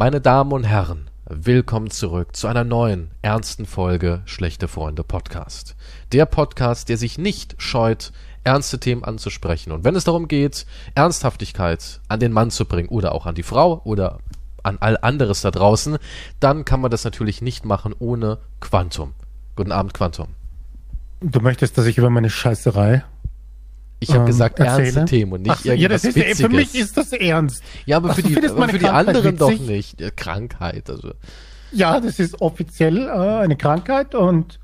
Meine Damen und Herren, willkommen zurück zu einer neuen, ernsten Folge Schlechte Freunde Podcast. Der Podcast, der sich nicht scheut, ernste Themen anzusprechen. Und wenn es darum geht, Ernsthaftigkeit an den Mann zu bringen oder auch an die Frau oder an all anderes da draußen, dann kann man das natürlich nicht machen ohne Quantum. Guten Abend, Quantum. Du möchtest, dass ich über meine Scheißerei ich habe ähm, gesagt erzähle? ernste Themen und nicht Ach, irgendwas ja, das ist, Witziges. Für mich ist das ernst. Ja, aber Ach, für die, aber für die anderen witzig? doch nicht. Ja, Krankheit, also. Ja, das ist offiziell äh, eine Krankheit und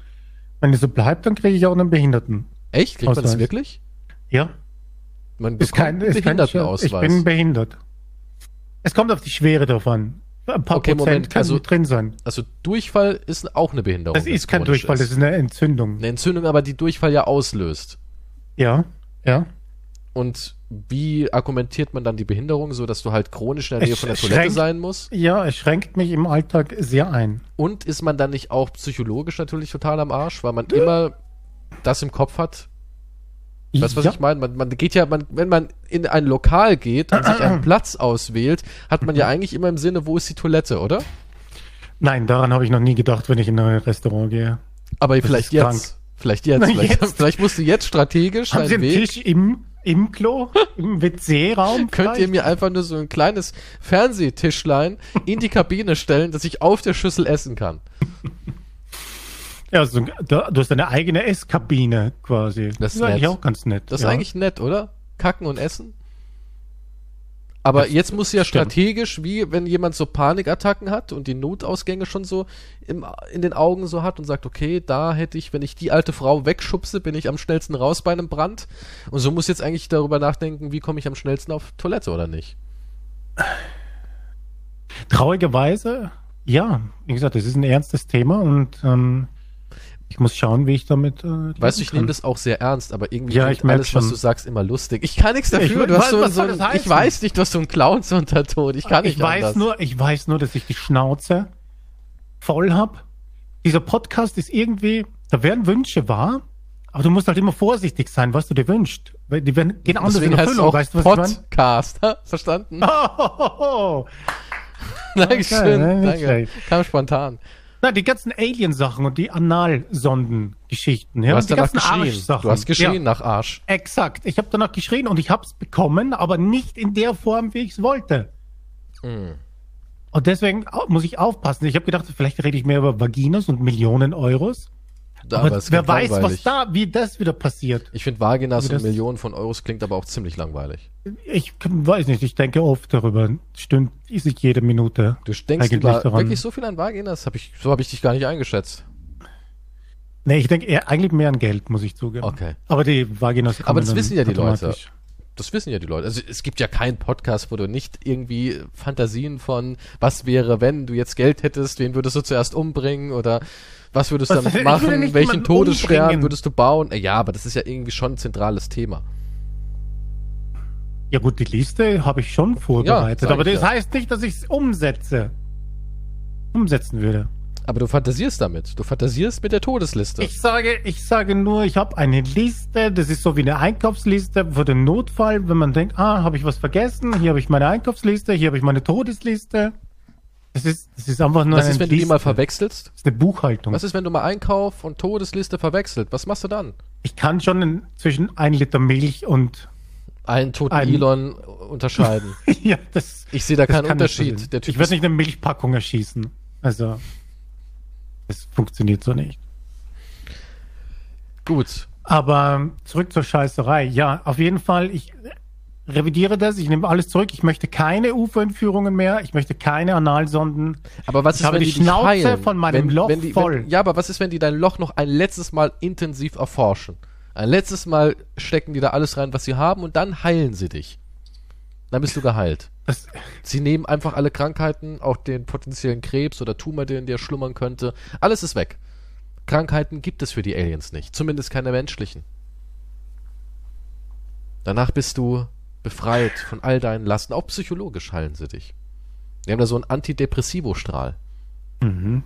wenn es so bleibt, dann kriege ich auch einen Behinderten. Echt? Kriegt man das wirklich? Ja. Man ist kein, ist Behindertenausweis. Ich bin behindert. Es kommt auf die Schwere davon. Ein paar okay, Prozent Moment, also, drin sein. Also Durchfall ist auch eine Behinderung. Das ist kein Durchfall, ist. das ist eine Entzündung. Eine Entzündung, aber die Durchfall ja auslöst. Ja. Ja. Und wie argumentiert man dann die Behinderung, so dass du halt chronisch in der Nähe es von der Toilette sein musst? Ja, es schränkt mich im Alltag sehr ein. Und ist man dann nicht auch psychologisch natürlich total am Arsch, weil man immer das im Kopf hat? Weißt du, was ja. ich meine? Man, man geht ja, man, wenn man in ein Lokal geht und sich einen Platz auswählt, hat man ja eigentlich immer im Sinne, wo ist die Toilette, oder? Nein, daran habe ich noch nie gedacht, wenn ich in ein Restaurant gehe. Aber das vielleicht jetzt. Krank. Vielleicht jetzt. Vielleicht, jetzt. vielleicht musst du jetzt strategisch Haben Sie einen Weg. Tisch im, im Klo, im WC-Raum? Könnt ihr mir einfach nur so ein kleines Fernsehtischlein in die Kabine stellen, dass ich auf der Schüssel essen kann? Ja, also, du, hast eine eigene Esskabine quasi. Das, das ist, eigentlich auch ganz nett. Das ist eigentlich nett, oder? Kacken und essen? Aber das jetzt muss ja stimmt. strategisch, wie wenn jemand so Panikattacken hat und die Notausgänge schon so im, in den Augen so hat und sagt, okay, da hätte ich, wenn ich die alte Frau wegschubse, bin ich am schnellsten raus bei einem Brand. Und so muss jetzt eigentlich darüber nachdenken, wie komme ich am schnellsten auf Toilette oder nicht. Traurigerweise, ja, wie gesagt, das ist ein ernstes Thema und ähm, ich muss schauen, wie ich damit. Äh, weißt du, ich nehme das auch sehr ernst, aber irgendwie ja, ich alles, schon. was du sagst, immer lustig. Ich kann nichts dafür. Ich, du hast was, so, so ein, ich weiß nicht, du hast so einen Clowns-Unterton. Ich kann nicht ich weiß anders. nur, Ich weiß nur, dass ich die Schnauze voll habe. Dieser Podcast ist irgendwie, da werden Wünsche wahr, aber du musst halt immer vorsichtig sein, was du dir wünschst. Weil die werden gehen anders in Erfüllung, weißt du, was Podcast, ich verstanden? Oh, oh, oh. Dankeschön, okay, danke. Kam spontan. Na, die ganzen Alien-Sachen und die Analsonden-Geschichten. Ja, du hast die ganzen geschrien. Du hast geschrien ja. nach Arsch. Exakt. Ich habe danach geschrien und ich habe es bekommen, aber nicht in der Form, wie ich es wollte. Mm. Und deswegen muss ich aufpassen. Ich habe gedacht, vielleicht rede ich mehr über Vaginas und Millionen Euros. Da, aber, wer weiß, langweilig. was da, wie das wieder passiert. Ich finde Vaginas und Millionen von Euros klingt aber auch ziemlich langweilig. Ich weiß nicht, ich denke oft darüber. Stimmt, sich jede Minute. Du denkst über wirklich so viel an Vaginas? Hab ich, so habe ich dich gar nicht eingeschätzt. Nee, ich denke eher, eigentlich mehr an Geld, muss ich zugeben. Okay. Aber die Vaginas Aber das wissen ja die Leute. Das wissen ja die Leute. Also es gibt ja keinen Podcast, wo du nicht irgendwie Fantasien von was wäre, wenn du jetzt Geld hättest, wen würdest du zuerst umbringen oder was würdest du damit machen? Welchen Todesstern umbringen. würdest du bauen? Ja, aber das ist ja irgendwie schon ein zentrales Thema. Ja gut, die Liste habe ich schon vorbereitet, ja, aber das ja. heißt nicht, dass ich es umsetze. Umsetzen würde. Aber du fantasierst damit. Du fantasierst mit der Todesliste. Ich sage, ich sage nur, ich habe eine Liste. Das ist so wie eine Einkaufsliste für den Notfall, wenn man denkt, ah, habe ich was vergessen? Hier habe ich meine Einkaufsliste, hier habe ich meine Todesliste. Das ist, das ist einfach nur Was ist, wenn du die mal verwechselst? Das ist eine Buchhaltung. Was ist, wenn du mal Einkauf und Todesliste verwechselt? Was machst du dann? Ich kann schon zwischen ein Liter Milch und einen toten ein Elon unterscheiden. ja, das. Ich sehe da keinen Unterschied. Ich werde nicht eine Milchpackung erschießen. Also, das funktioniert so nicht. Gut. Aber zurück zur Scheißerei. Ja, auf jeden Fall. Ich revidiere das, ich nehme alles zurück. Ich möchte keine UFO-Entführungen mehr, ich möchte keine Analsonden. Aber was ist, ich habe wenn die, die Schnauze heilen? von meinem wenn, Loch wenn die, voll. Wenn, ja, aber was ist, wenn die dein Loch noch ein letztes Mal intensiv erforschen? Ein letztes Mal stecken die da alles rein, was sie haben, und dann heilen sie dich. Dann bist du geheilt. Das sie nehmen einfach alle Krankheiten, auch den potenziellen Krebs oder Tumor, der in dir schlummern könnte. Alles ist weg. Krankheiten gibt es für die Aliens nicht. Zumindest keine menschlichen. Danach bist du befreit von all deinen Lasten. Auch psychologisch heilen sie dich. Die haben da so einen Antidepressivo-Strahl. Mhm.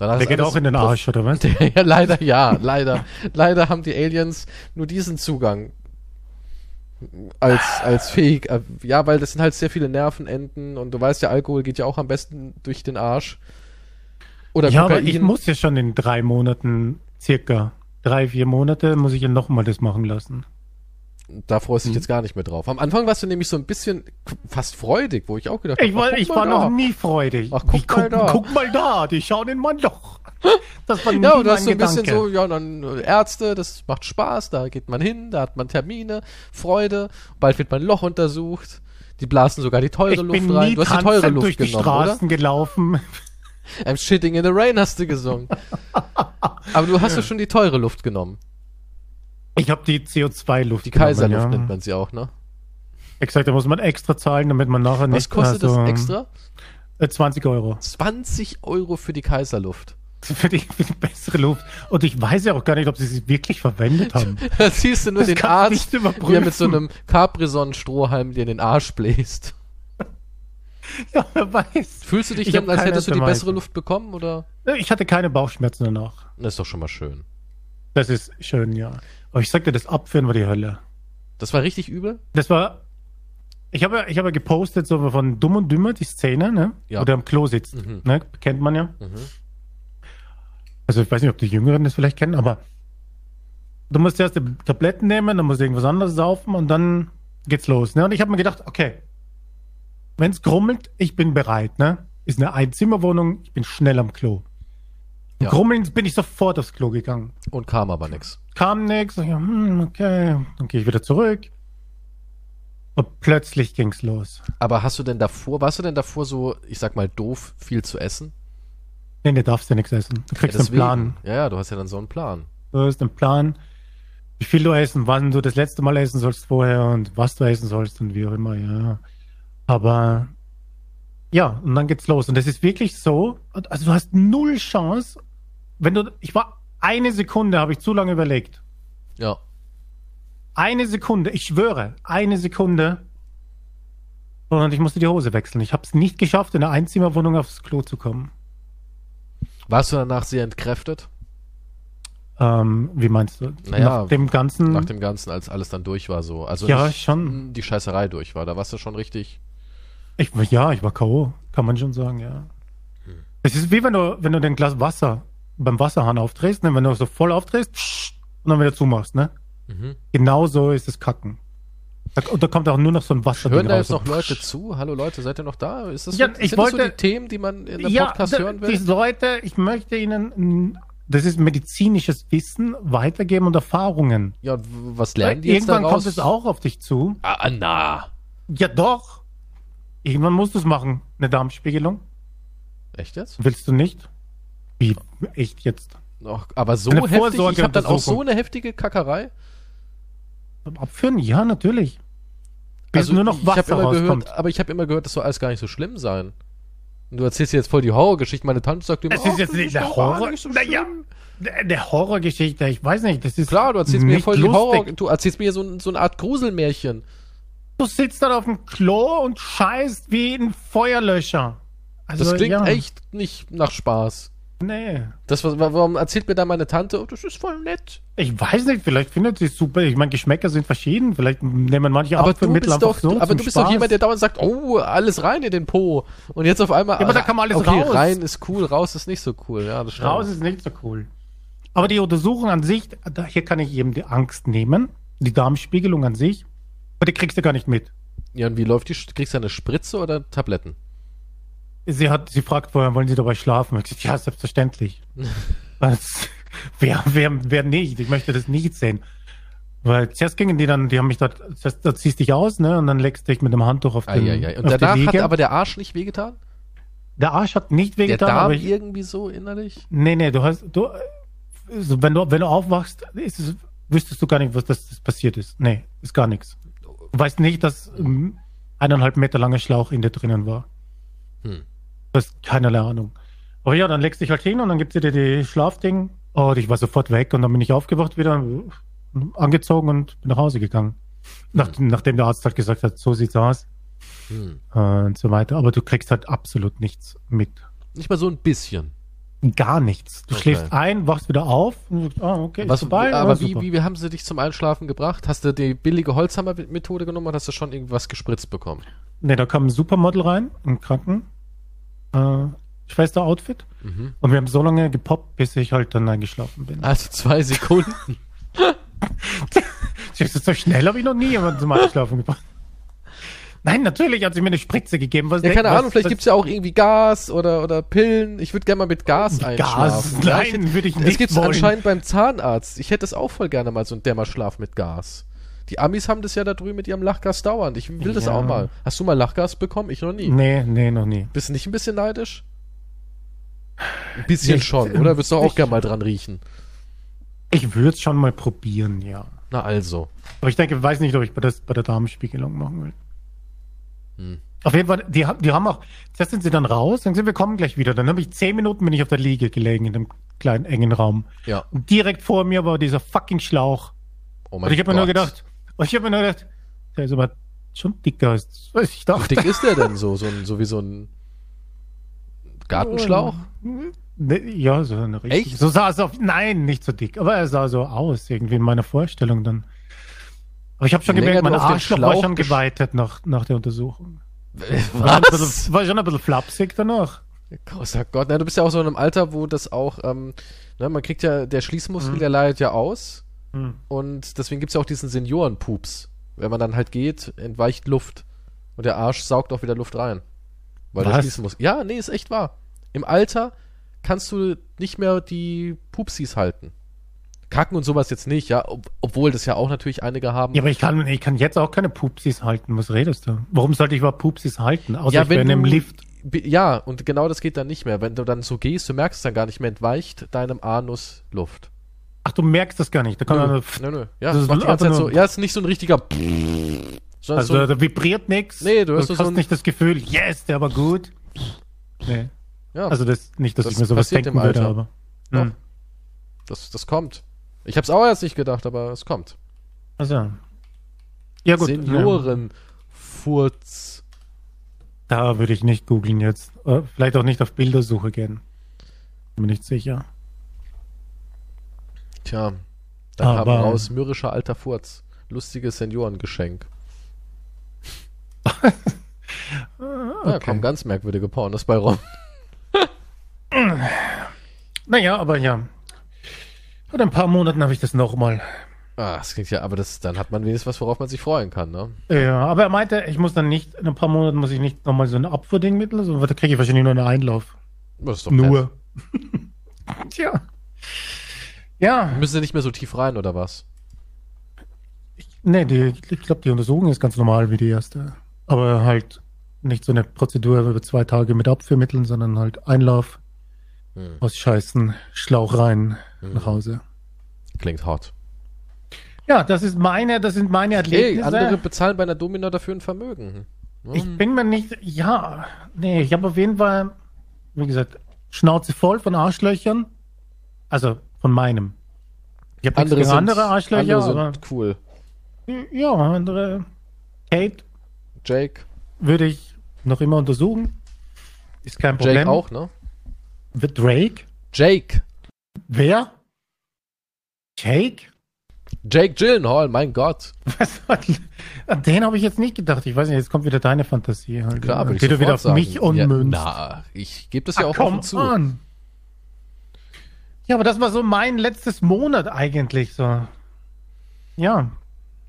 Der geht auch in den Arsch, oder was? ja, leider ja, leider. leider haben die Aliens nur diesen Zugang. als, als fähig. Äh, ja, weil das sind halt sehr viele Nervenenden und du weißt ja, Alkohol geht ja auch am besten durch den Arsch. Oder ja, Kokain. aber ich muss ja schon in drei Monaten, circa drei, vier Monate, muss ich ja nochmal das machen lassen. Da freust du dich mhm. jetzt gar nicht mehr drauf. Am Anfang warst du nämlich so ein bisschen fast freudig, wo ich auch gedacht habe, ich, war, ich war noch nie freudig. Ach, guck, mal guck, da. guck mal da, die schauen in mein Loch. Das war nie ja, und das ist so ein Gedanke. bisschen so, ja, dann äh, Ärzte, das macht Spaß, da geht man hin, da hat man Termine, Freude, bald wird mein Loch untersucht. Die blasen sogar die teure ich Luft rein. Du hast die teure Luft durch die genommen, Straßen oder? gelaufen. I'm shitting in the rain hast du gesungen. Aber du hast ja schon die teure Luft genommen. Ich habe die CO2-Luft. Die Kaiserluft ja. nennt man sie auch, ne? Exakt, da muss man extra zahlen, damit man nachher nicht. Was kostet also, das extra? 20 äh, Euro. 20 Euro für die Kaiserluft. Für die, für die bessere Luft. Und ich weiß ja auch gar nicht, ob sie sie wirklich verwendet haben. da siehst du nur das den Arzt, der mit so einem Capri-Sonnen-Strohhalm dir in den Arsch bläst. Ja, wer weiß. Fühlst du dich ich denn, als hättest du die bessere Luft bekommen, oder? Ich hatte keine Bauchschmerzen danach. Das ist doch schon mal schön. Das ist schön, ja. Aber ich sagte, das Abführen war die Hölle. Das war richtig übel? Das war. Ich habe ich habe gepostet so von Dumm und Dümmer die Szene, ne? Ja. Wo der am Klo sitzt. Mhm. Ne? Kennt man ja. Mhm. Also ich weiß nicht, ob die Jüngeren das vielleicht kennen, aber du musst erst die Tabletten nehmen, dann musst du irgendwas anderes saufen und dann geht's los. Ne? Und ich habe mir gedacht, okay, wenn es grummelt, ich bin bereit. Ne? Ist eine Einzimmerwohnung, ich bin schnell am Klo. Ja. Grummeln bin ich sofort aufs Klo gegangen. Und kam aber nichts. Kam nichts. Hm, okay, dann gehe ich wieder zurück. Und plötzlich ging's los. Aber hast du denn davor, warst du denn davor so, ich sag mal, doof, viel zu essen? Nee, du darfst ja nichts essen. Du kriegst ja, einen Plan. Ja, ja, du hast ja dann so einen Plan. Du hast einen Plan, wie viel du essen, wann du das letzte Mal essen sollst vorher und was du essen sollst und wie auch immer, ja. Aber ja, und dann geht's los. Und das ist wirklich so, also du hast null Chance, wenn du, ich war eine Sekunde, habe ich zu lange überlegt. Ja. Eine Sekunde, ich schwöre, eine Sekunde. Und ich musste die Hose wechseln. Ich habe es nicht geschafft, in der Einzimmerwohnung aufs Klo zu kommen. Warst du danach sehr entkräftet? Ähm, wie meinst du? Naja, nach dem Ganzen. Nach dem Ganzen, als alles dann durch war, so. Also ja, schon. die Scheißerei durch war. Da warst du schon richtig. Ich, ja, ich war K.O., kann man schon sagen, ja. Hm. Es ist wie wenn du, wenn du den Glas Wasser beim Wasserhahn aufdrehst, ne? wenn du so voll aufdrehst und dann wieder zumachst, ne? Mhm. Genau so ist es Kacken. Da, und da kommt auch nur noch so ein Wasser. Hören da jetzt noch Leute zu? Hallo Leute, seid ihr noch da? Ist das, ja, so, ich wollte, das so die Themen, die man in der ja, Podcast hören will? Die Leute, ich möchte ihnen, das ist medizinisches Wissen weitergeben und Erfahrungen. Ja, was lernen die jetzt Irgendwann daraus? kommt es auch auf dich zu. Ah, na. Ja, doch. Irgendwann musst du es machen. Eine Darmspiegelung. Echt jetzt? Willst du nicht? Wie, echt jetzt? Ach, aber so eine heftig? Ich habe dann auch so eine heftige Kackerei? Abführen? Ja, natürlich. Bis also nur noch Wasser rauskommt. Gehört, aber ich habe immer gehört, das soll alles gar nicht so schlimm sein. Und du erzählst jetzt voll die Horrorgeschichte. Meine Tante sagt immer, es ist jetzt nicht der Horror. Nicht so naja, der Horrorgeschichte, ich weiß nicht, das ist Klar, du erzählst mir voll lustig. die Horror, du erzählst mir so, so eine Art Gruselmärchen. Du sitzt dann auf dem Klo und scheißt wie ein Feuerlöscher. Also, das klingt ja. echt nicht nach Spaß. Nee. Das, warum erzählt mir da meine Tante, oh, das ist voll nett? Ich weiß nicht, vielleicht findet sie es super. Ich meine, Geschmäcker sind verschieden. Vielleicht nehmen manche aber du bist doch, so Aber du bist Spaß. doch jemand, der dauernd sagt, oh, alles rein in den Po. Und jetzt auf einmal. Ja, aber da kann man alles okay, raus. rein ist cool, raus ist nicht so cool. Ja, das stimmt. Raus ist nicht so cool. Aber die Untersuchung an sich, hier kann ich eben die Angst nehmen. Die Darmspiegelung an sich. Aber die kriegst du gar nicht mit. Ja, und wie läuft die? Kriegst du eine Spritze oder Tabletten? Sie hat, sie fragt vorher, wollen Sie dabei schlafen? Ich gesagt, ja, selbstverständlich. Was, wer, wer, wer nicht? Ich möchte das nicht sehen. Weil zuerst gingen die dann, die haben mich dort, zuerst, da ziehst dich aus, ne, und dann leckst dich mit dem Handtuch auf den, ah, Und danach hat aber der Arsch nicht wehgetan? Der Arsch hat nicht wehgetan. Der Darm aber ich, irgendwie so innerlich? Nee, nee, du hast, du, also wenn du, wenn du aufwachst, ist es, wüsstest du gar nicht, was das, das passiert ist. Nee, ist gar nichts. Du weißt nicht, dass um, eineinhalb Meter langer Schlauch in dir drinnen war. Hm. Du hast keinerlei Ahnung. Aber ja, dann legst du dich halt hin und dann gibt sie dir die Schlafding. Und ich war sofort weg und dann bin ich aufgewacht wieder, angezogen und bin nach Hause gegangen. Nach, hm. Nachdem der Arzt halt gesagt hat, so sieht's aus. Hm. Und so weiter. Aber du kriegst halt absolut nichts mit. Nicht mal so ein bisschen. Gar nichts. Du Okay. schläfst ein, wachst wieder auf und sagst, ah, okay, ist Was, vorbei. aber wie, wie, wie haben sie dich zum Einschlafen gebracht? Hast du die billige Holzhammer-Methode genommen oder hast du schon irgendwas gespritzt bekommen? Ne, da kam ein Supermodel rein, im Kranken. Äh, Schwester-Outfit. Mhm. Und wir haben so lange gepoppt, bis ich halt dann eingeschlafen bin. Also zwei Sekunden. So schnell habe ich noch nie jemanden zum Einschlafen gebracht. Nein, natürlich hat sie mir eine Spritze gegeben. Was Ja, keine was- Ahnung, vielleicht was- gibt's ja auch irgendwie Gas oder, oder Pillen. Ich würde gerne mal mit Gas Gas? einschlafen. Ich Nein, würde ich Es nicht gibt's wollen. anscheinend beim Zahnarzt. Ich hätte es auch voll gerne mal so einen Dämmerschlaf mit Gas. Die Amis haben das ja da drüben mit ihrem Lachgas dauernd. Ich will das Ja. auch mal. Hast du mal Lachgas bekommen? Ich noch nie. Nee, nee, noch nie. Bist du nicht ein bisschen neidisch? Ein bisschen Nicht, schon, oder? Würdest du auch gerne mal dran riechen? Ich würde es schon mal probieren, ja. Na also. Aber ich denke, weiß nicht, ob ich bei, das, bei der Damenspiegelung machen will. Hm. Auf jeden Fall, die, haben- die haben auch, zuerst sind sie dann raus, dann sind wir kommen gleich wieder. Dann habe ich zehn Minuten bin ich auf der Liege gelegen in dem kleinen engen Raum. Ja. Und direkt vor mir war dieser fucking Schlauch. Oh Und ich habe mir nur gedacht, und ich habe mir nur gedacht, der ist aber schon dicker als ich Wie dachte. dick ist der denn so? So, ein, so wie so ein Gartenschlauch? Ne, Ja, so eine richtig. Echt? So sah es auf. Nein, nicht so dick, aber er sah so aus, irgendwie in meiner Vorstellung dann. Aber ich habe schon gemerkt, mein Arschloch war Schlauch schon geweitet nach, nach der Untersuchung. War, Was? bisschen, war schon ein bisschen flapsig danach. Großer Gott, na, du bist ja auch so in einem Alter, wo das auch, ähm, ne, man kriegt ja, der Schließmuskel, Mhm. der leidet ja aus. Hm. Und deswegen gibt's ja auch diesen Seniorenpups. Wenn man dann halt geht, entweicht Luft. Und der Arsch saugt auch wieder Luft rein. Weil der Was? Schließmuskel. Ja, nee, ist echt wahr. Im Alter kannst du nicht mehr die Pupsis halten. Kacken und sowas jetzt nicht, ja, ob, obwohl das ja auch natürlich einige haben. Ja, aber ich kann, ich kann jetzt auch keine Pupsis halten. Was redest du? Warum sollte ich überhaupt Pupsis halten? Außer Ja, ich wäre wenn in einem Lift. Ja, und genau das geht dann nicht mehr. Wenn du dann so gehst, du merkst es dann gar nicht mehr, entweicht deinem Anus Luft. Ach, du merkst das gar nicht. Da kann Nö, man, nö, nö. Ja, Das ist macht die so. Ja, ist nicht so ein richtiger. Also so, da vibriert nichts. Nee, du hast du so hast ein- nicht das Gefühl, yes, der war gut. Nee. ja, Also das nicht, dass Das ich mir sowas denken würde, aber. Hm. das, das kommt. Ich hab's auch erst nicht gedacht, aber es kommt. Also. Ja gut. Ja. Seniorenfurz. Da würde ich nicht googeln jetzt. Äh, Vielleicht auch nicht auf Bildersuche gehen. Bin mir nicht sicher. Tja, da kam Aber- raus mürrischer alter Furz. Lustiges Seniorengeschenk. Ja, kommen ganz merkwürdige Pornos bei rum. Naja, aber ja. Vor ein paar Monaten habe ich das nochmal. Ah, das klingt ja, aber das, dann hat man wenigstens was, worauf man sich freuen kann, ne? Ja, aber er meinte, ich muss dann nicht, in ein paar Monaten muss ich nicht nochmal so ein Abfuhrding mittel, sondern da kriege ich wahrscheinlich nur einen Einlauf. Das ist doch. Nur. Tja. Ja, Müssen sie nicht mehr so tief rein, oder was? nee, die, ich glaube, die Untersuchung ist ganz normal wie die erste. Aber halt nicht so eine Prozedur über zwei Tage mit Abführmitteln, sondern halt Einlauf, Hm. ausscheißen, Schlauch rein, Mhm. nach Hause. Klingt hot. Ja, das ist meine, das sind meine Hey, Erlebnisse. andere bezahlen bei einer Domina dafür ein Vermögen. Hm. Ich bin mir nicht, ja, nee, ich habe auf jeden Fall, wie gesagt, Schnauze voll von Arschlöchern. Also von meinem. Ich habe andere sind, andere Arschlöcher, andere aber cool. ja, andere. Kate Jake, würde ich noch immer untersuchen. Ist kein Problem. Jake auch, ne? Wird Drake? Jake. Wer? Jake? Jake Gyllenhaal, mein Gott. Was an den habe ich jetzt nicht gedacht. Ich weiß nicht, jetzt kommt wieder deine Fantasie halt. Klar, würde ich du wieder auf sagen. mich ummünzt. Ja, na, ich gebe das ja Ah, auch komm offen zu. an. Ja, aber das war so mein letztes Monat eigentlich so. Ja,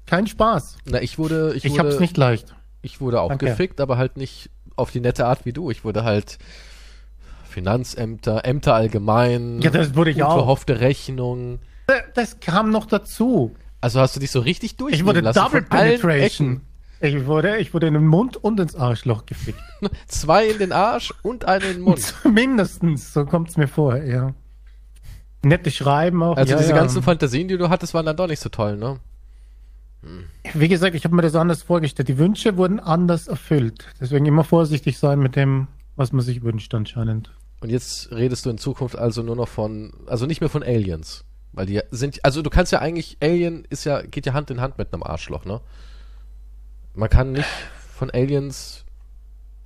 kein Spaß. Na, ich wurde, ich, Ich, wurde, hab's nicht leicht. ich wurde auch Danke. gefickt, aber halt nicht auf die nette Art wie du. Ich wurde halt Finanzämter, Ämter allgemein, Ja, das wurde ich auch. unverhoffte Rechnungen. Das kam noch dazu. Also hast du dich so richtig durch. Ich wurde lassen Double Penetration. Ich wurde, ich wurde in den Mund und ins Arschloch gefickt. Zwei in den Arsch und einen in den Mund. Mindestens, so kommt's mir vor, ja. Nette Schreiben auch. Also ja, diese ja. ganzen Fantasien, die du hattest, waren dann doch nicht so toll, ne? Wie gesagt, ich habe mir das anders vorgestellt. Die Wünsche wurden anders erfüllt. Deswegen immer vorsichtig sein mit dem, was man sich wünscht anscheinend. Und jetzt redest du in Zukunft also nur noch von, also nicht mehr von Aliens. Weil die sind, also du kannst ja eigentlich, Alien ist ja, geht ja Hand in Hand mit einem Arschloch, ne? Man kann nicht von Aliens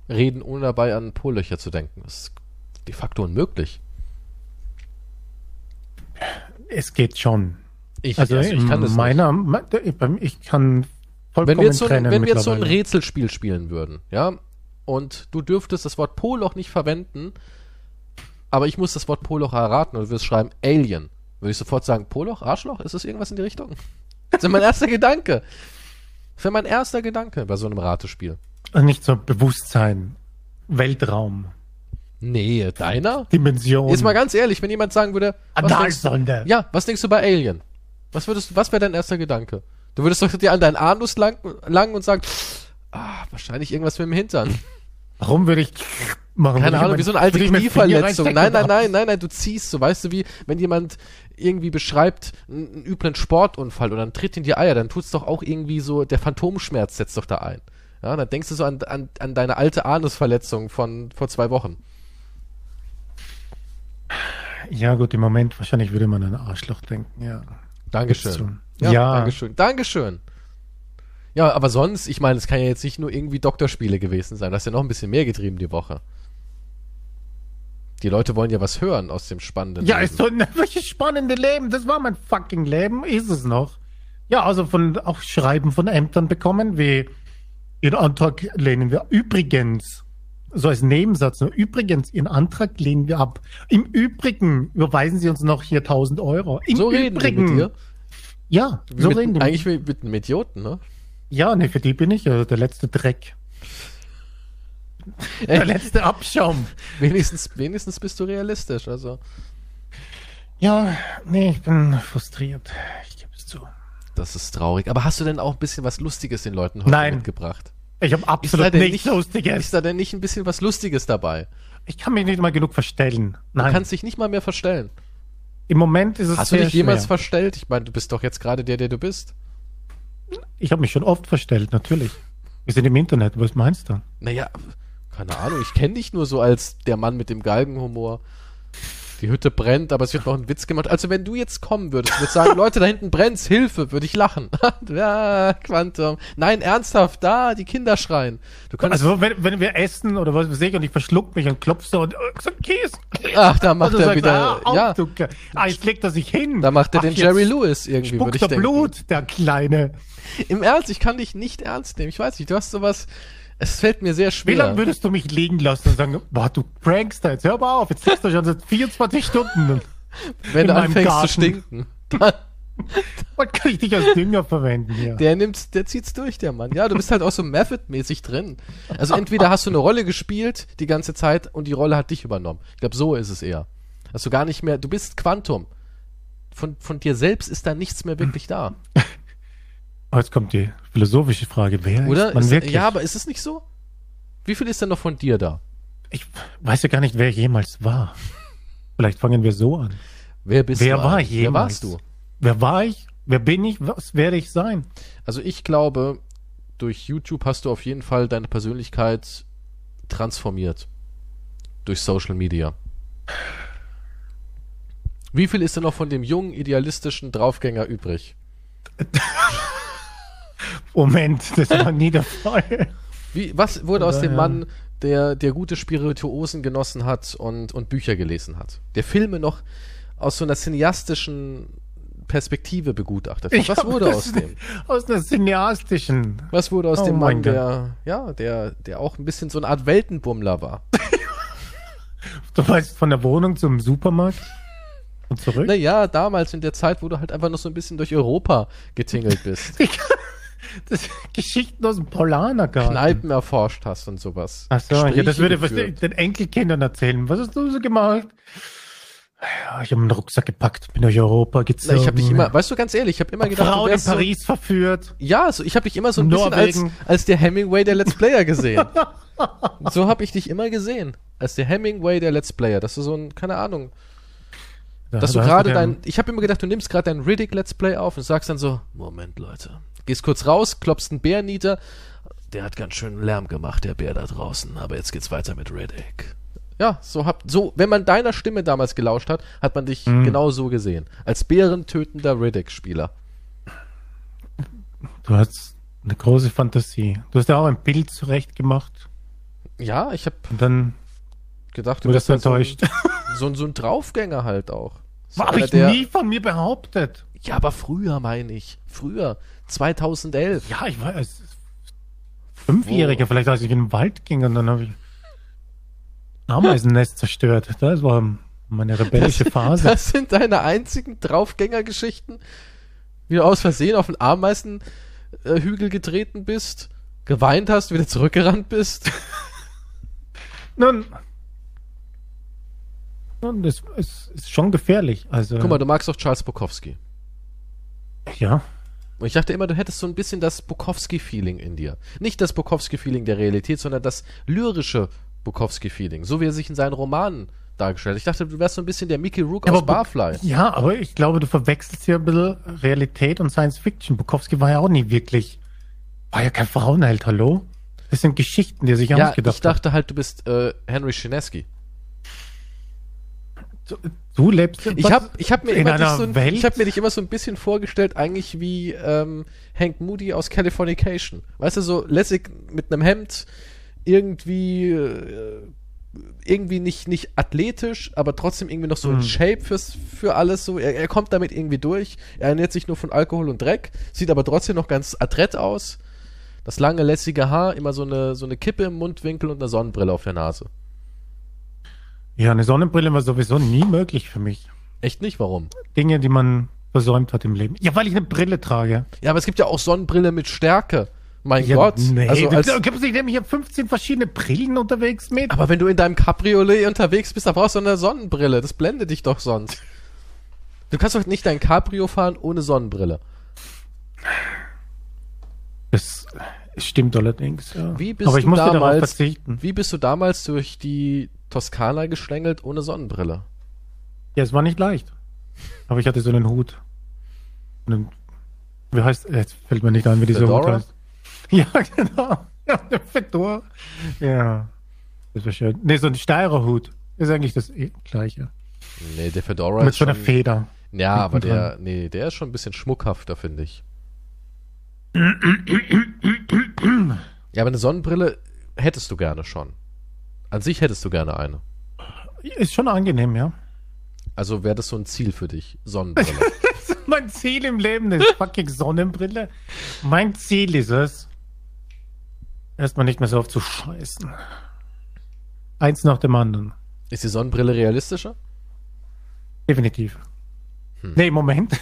reden, ohne dabei an Pollöcher zu denken. Das ist de facto unmöglich. Es geht schon. Ich, Also, also ich kann das nicht. meiner, ich kann vollkommen Wenn wir jetzt so ein, wenn wir jetzt so ein. Rätselspiel spielen würden, ja, und du dürftest das Wort Poloch nicht verwenden, aber ich muss das Wort Poloch erraten und du wirst schreiben Alien, würde ich sofort sagen, Poloch, Arschloch, ist das irgendwas in die Richtung? Das ist mein erster Gedanke. Das wäre mein erster Gedanke bei so einem Ratespiel. Also nicht so Bewusstsein, Weltraum, Nee, deiner? Dimension. Jetzt mal ganz ehrlich, wenn jemand sagen würde, Analsonde. ja, was denkst du bei Alien? Was würdest, was wäre dein erster Gedanke? Du würdest doch dir an deinen Anus lang, lang und sagen, ah, wahrscheinlich irgendwas mit dem Hintern. Warum würde ich machen? Keine Ahnung, wie so eine alte Knieverletzung. Nein, nein, nein, nein, nein, du ziehst so, weißt du, wie wenn jemand irgendwie beschreibt einen, einen üblen Sportunfall oder einen Tritt in die Eier, dann tut's doch auch irgendwie so, der Phantomschmerz setzt doch da ein. Ja, dann denkst du so an, an, an deine alte Anusverletzung von vor zwei Wochen. Ja, gut, im Moment wahrscheinlich würde man an Arschloch denken, ja. Dankeschön. Ja, Ja. Dankeschön. Dankeschön. Ja, aber sonst, ich meine, es kann ja jetzt nicht nur irgendwie Doktorspiele gewesen sein. Du hast ja noch ein bisschen mehr getrieben die Woche. Die Leute wollen ja was hören aus dem spannenden Ja, Leben. ist so ein welches spannende Leben. Das war mein fucking Leben, ist es noch. Ja, also von auch Schreiben von Ämtern bekommen, wie Ihren Antrag lehnen wir übrigens, so als Nebensatz, nur übrigens, Ihren Antrag lehnen wir ab. Im Übrigen überweisen Sie uns noch hier 1000 Euro. Im so reden die Übrigen. mit dir. Ja, so mit, reden die. Eigentlich wie mit einem Idioten, ne? Ja, ne, für die bin ich ja der letzte Dreck. Der letzte Abschaum. wenigstens, wenigstens bist du realistisch, also. Ja, nee, ich bin frustriert. Ich gebe es zu. Das ist traurig. Aber hast du denn auch ein bisschen was Lustiges den Leuten heute Nein. mitgebracht? Ich habe absolut nichts nicht- Lustiges. Ist da denn nicht ein bisschen was Lustiges dabei? Ich kann mich nicht mal genug verstellen. Du Nein, kannst dich nicht mal mehr verstellen. im Moment ist es Hast du dich jemals schwer. verstellt? Ich meine, du bist doch jetzt gerade der, der du bist. Ich habe mich schon oft verstellt, natürlich. Wir sind im Internet, was meinst du? Naja, keine Ahnung, ich kenne dich nur so als der Mann mit dem Galgenhumor. Die Hütte brennt, aber es wird noch ein Witz gemacht. Also wenn du jetzt kommen würdest, würdest sagen, Leute, da hinten brennt's, Hilfe, würde ich lachen. ja, Quantum. Nein, ernsthaft, da, die Kinder schreien. Du könntest, Also wenn, wenn wir essen oder was weiß ich und ich verschluck mich und klopf so und äh, so Kies. ach, da macht du er sagst, wieder, ah, ja, Ke- ah, jetzt legt er sich hin. da macht er Ach, den Jerry Lewis irgendwie, würde Spuckt ich er denken. Blut, der Kleine. Im Ernst, ich kann dich nicht ernst nehmen. Ich weiß nicht, du hast sowas, es fällt mir sehr Wie schwer. lange würdest du mich liegen lassen und sagen, boah, du prankst da jetzt, hör mal auf, jetzt sitzt du schon seit 24 Stunden. wenn du anfängst Garten. zu stinken. Dann, Was kann ich dich als Dünger verwenden hier? Der nimmt, der zieht's durch, der Mann. Ja, du bist halt auch so Method-mäßig drin. Also entweder hast du eine Rolle gespielt die ganze Zeit und die Rolle hat dich übernommen. Ich glaube, so ist es eher. Dass du gar nicht mehr, du bist Quantum. Von, von dir selbst ist da nichts mehr wirklich da. Jetzt kommt die philosophische Frage, wer Oder? ist man Ist, wirklich? ja, aber ist es nicht so? Wie viel ist denn noch von dir da? Ich weiß ja gar nicht, wer jemals war. Vielleicht fangen wir so an. Wer bist Wer du? war eigentlich? Wer jemals? warst du? Wer war ich? Wer bin ich? Was werde ich sein? Also ich glaube, durch YouTube hast du auf jeden Fall deine Persönlichkeit transformiert. Durch Social Media. Wie viel ist denn noch von dem jungen, idealistischen Draufgänger übrig? Moment, das war nie der Fall. Wie, was wurde aus dem. Mann, der, der gute Spirituosen genossen hat und, und Bücher gelesen hat? Der Filme noch aus so einer cineastischen Perspektive begutachtet hat. Was wurde aus dem? Aus einer cineastischen. Was wurde aus Oh dem Mann, Gott. der, ja, der, der auch ein bisschen so eine Art Weltenbummler war? Du weißt, von der Wohnung zum Supermarkt und zurück? Naja, damals in der Zeit, wo du halt einfach noch so ein bisschen durch Europa getingelt bist. Das Geschichten aus dem Polanergarten. Kneipen erforscht hast und sowas. Ach so, ja, das würde was geführt. den Enkelkindern erzählen. Was hast du so gemacht? Ja, ich habe einen Rucksack gepackt, bin durch Europa Na, gezogen. ich habe dich immer, weißt du, ganz ehrlich, ich habe immer gedacht, du Frauen in wärst so, Paris verführt. ja, so, ich habe dich immer so ein bisschen als, Norwegen. als der Hemingway der Let's Player gesehen. so habe ich dich immer gesehen. Als der Hemingway der Let's Player. Dass du so ein, keine Ahnung, Da- dass du gerade dein, ich habe immer gedacht, du nimmst gerade dein Riddick Let's Play auf und sagst dann so, Moment Leute, gehst kurz raus, klopfst einen Bär nieder, der hat ganz schön Lärm gemacht, der Bär da draußen, aber jetzt geht's weiter mit Riddick. Ja, so hab, so, wenn man deiner Stimme damals gelauscht hat, hat man dich Mhm. genau so gesehen. Als bärentötender Riddick-Spieler. Du hast eine große Fantasie. Du hast ja auch ein Bild zurecht gemacht Ja, ich habe und dann gedacht, du bist halt so ein, enttäuscht. so, ein, so ein Draufgänger halt auch. So einer, ich der- nie von mir behauptet. Ja, aber früher meine ich. Früher. 2011. Ja, ich war als Fünfjähriger, vielleicht als ich in den Wald ging und dann habe ich ein Ameisennest zerstört. Das war meine rebellische Phase. Das sind deine einzigen Draufgängergeschichten? Wie du aus Versehen auf den Ameisenhügel getreten bist, geweint hast, wieder zurückgerannt bist? Nun, nun das ist, ist schon gefährlich. Also, Guck mal, du magst doch Charles Bukowski. ja. Und ich dachte immer, du hättest so ein bisschen das Bukowski-Feeling in dir. Nicht das Bukowski-Feeling der Realität, sondern das lyrische Bukowski-Feeling. So wie er sich in seinen Romanen dargestellt hat. Ich dachte, du wärst so ein bisschen der Mickey Rook aus Bu- Barfly. Ja, aber ich glaube, du verwechselst hier ein bisschen Realität und Science Fiction. Bukowski war ja auch nie wirklich, war ja kein Frauenheld, hallo? Das sind Geschichten, die er sich Ja, ausgedacht ich dachte halt, du bist äh, Henry Chinesky. Du lebst Ich habe ich hab mir, in immer so ein, ich hab mir dich immer so ein bisschen vorgestellt, eigentlich wie ähm, Hank Moody aus Californication. Weißt du, so lässig mit einem Hemd, irgendwie äh, irgendwie nicht, nicht athletisch, aber trotzdem irgendwie noch so in Mhm. Shape fürs, für alles. So. Er, er kommt damit irgendwie durch. Er ernährt sich nur von Alkohol und Dreck, sieht aber trotzdem noch ganz adrett aus. Das lange, lässige Haar, immer so eine, so eine Kippe im Mundwinkel und eine Sonnenbrille auf der Nase. Ja, eine Sonnenbrille war sowieso nie möglich für mich. Echt nicht? Warum? Dinge, die man versäumt hat im Leben. Ja, weil ich eine Brille trage. Ja, aber es gibt ja auch Sonnenbrille mit Stärke. Mein ja, Gott. Nee, also als, du gibst nicht nämlich hier 15 verschiedene Brillen unterwegs mit. aber wenn du in deinem Cabriolet unterwegs bist, dann brauchst du eine Sonnenbrille. Das blendet dich doch sonst. Du kannst doch nicht dein Cabrio fahren ohne Sonnenbrille. Das stimmt allerdings, ja. Wie bist Aber ich du musste darauf damals- verzichten. Wie bist du damals durch die Toskana geschlängelt ohne Sonnenbrille? Ja, es war nicht leicht. Aber ich hatte so einen Hut. Einen, wie heißt, jetzt fällt mir nicht ein, wie dieser? Hut heißt. Ja, genau. Ja, der Fedora. Ja. Das war schön. Nee, so ein Steirer Hut. Ist eigentlich das eh gleiche. Nee, der Fedora Mit ist so einer schon, Feder. Ja, aber der, nee, der ist schon ein bisschen schmuckhafter, finde ich. ja, aber eine Sonnenbrille hättest du gerne schon. An sich hättest du gerne eine. Ist schon angenehm, ja. Also wäre das so ein Ziel für dich, Sonnenbrille. mein Ziel im Leben ist fucking Sonnenbrille. Mein Ziel ist es, erstmal nicht mehr so oft zu scheißen. Eins nach dem anderen. ist die Sonnenbrille realistischer? Definitiv. Hm. Nee, Moment.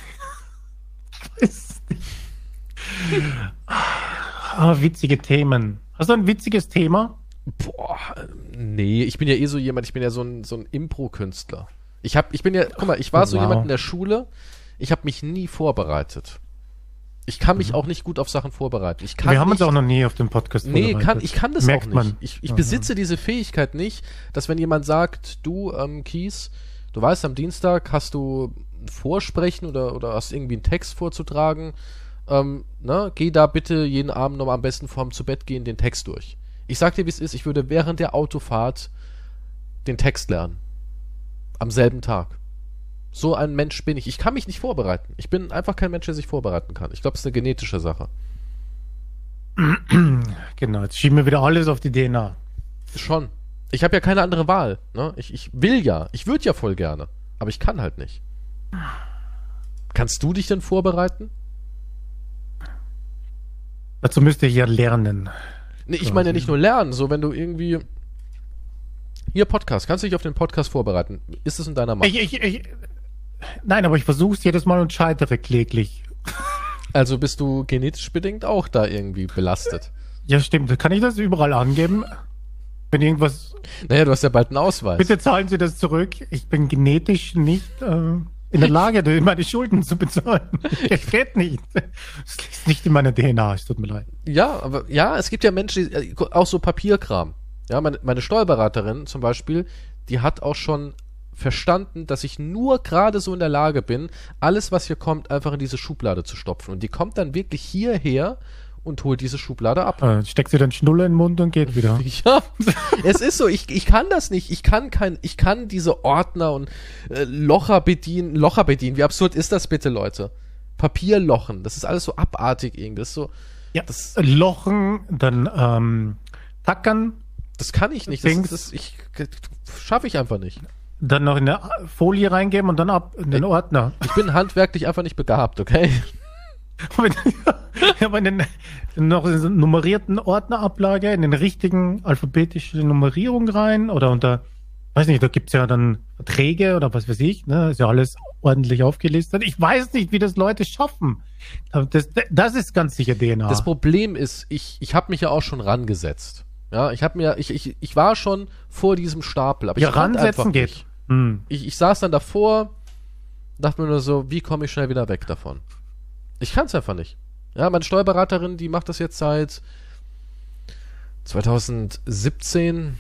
Ah, witzige Themen. Hast du ein witziges Thema? Boah, ähm, nee, ich bin ja eh so jemand, ich bin ja so ein, so ein Impro-Künstler. Ich hab, ich bin ja, guck mal, ich war so Wow. jemand in der Schule, ich habe mich nie vorbereitet. Ich kann mich auch nicht gut auf Sachen vorbereiten. Ich kann Mhm. Wir haben nicht, uns auch noch nie auf dem Podcast Nee, vorbereitet. kann, ich kann das Merkt auch nicht. man. Ich, ich besitze diese Fähigkeit nicht, dass wenn jemand sagt, du, ähm, Kies, du weißt, am Dienstag hast du ein Vorsprechen oder, oder hast irgendwie einen Text vorzutragen, ähm, ne, geh da bitte jeden Abend noch am besten vorm zu Bett gehen den Text durch. Ich sag dir, wie es ist, ich würde während der Autofahrt den Text lernen. Am selben Tag. So ein Mensch bin ich. Ich kann mich nicht vorbereiten. Ich bin einfach kein Mensch, der sich vorbereiten kann. Ich glaube, es ist eine genetische Sache. Genau, jetzt schieben wir wieder alles auf die DNA. Schon. Ich habe ja keine andere Wahl. Ne? Ich, ich will ja. Ich würde ja voll gerne. Aber ich kann halt nicht. Kannst du dich denn vorbereiten? Dazu müsste ich ja lernen. Nee, ich meine ja nicht nur lernen. So, wenn du irgendwie. Hier, Podcast. Kannst du dich auf den Podcast vorbereiten? Ist es in deiner Macht? Ich, ich, ich, nein, aber ich versuche es jedes Mal und scheitere kläglich. Also bist du genetisch bedingt auch da irgendwie belastet. Ja, stimmt. Kann ich das überall angeben? Wenn irgendwas. Naja, du hast ja bald einen Ausweis. Bitte zahlen Sie das zurück. Ich bin genetisch nicht äh, in der Lage, meine Schulden zu bezahlen. Das geht nicht. Es liegt nicht in meiner DNA. Es tut mir leid. Ja, aber ja, es gibt ja Menschen, die, äh, auch so Papierkram. Ja, meine, meine Steuerberaterin zum Beispiel, die hat auch schon verstanden, dass ich nur gerade so in der Lage bin, alles, was hier kommt, einfach in diese Schublade zu stopfen. Und die kommt dann wirklich hierher und holt diese Schublade ab. Äh, steckt sie dann Schnuller in den Mund und geht wieder. Ja, es ist so, ich, ich kann das nicht. Ich kann kein, ich kann diese Ordner und äh, Locher bedienen, Locher bedienen. Wie absurd ist das bitte, Leute? Papierlochen, das ist alles so abartig irgendwie. Das ist so, Ja, Das- Lochen, dann ähm, Tackern. das kann ich nicht. Das, Dings. das, ich schaffe ich einfach nicht. dann noch in eine Folie reingeben und dann ab in den Ordner. Ich bin handwerklich einfach nicht begabt, okay? Ja, aber in den, noch nummerierten Ordnerablage, in den richtigen alphabetische Nummerierung rein oder unter, weiß nicht, da gibt's ja dann Verträge oder was weiß ich, ne? Ist ja alles ordentlich aufgelistet. Ich weiß nicht, wie das Leute schaffen. Das, das ist ganz sicher DNA. Das Problem ist, ich, ich habe mich ja auch schon rangesetzt. Ja, ich habe mir, ich, ich, ich war schon vor diesem Stapel, aber ja, ich ransetzen geht. Hm. Ich, ich saß dann davor, dachte mir nur so, wie komme ich schnell wieder weg davon? Ich kann es einfach nicht. Ja, meine Steuerberaterin, die macht das jetzt seit 2017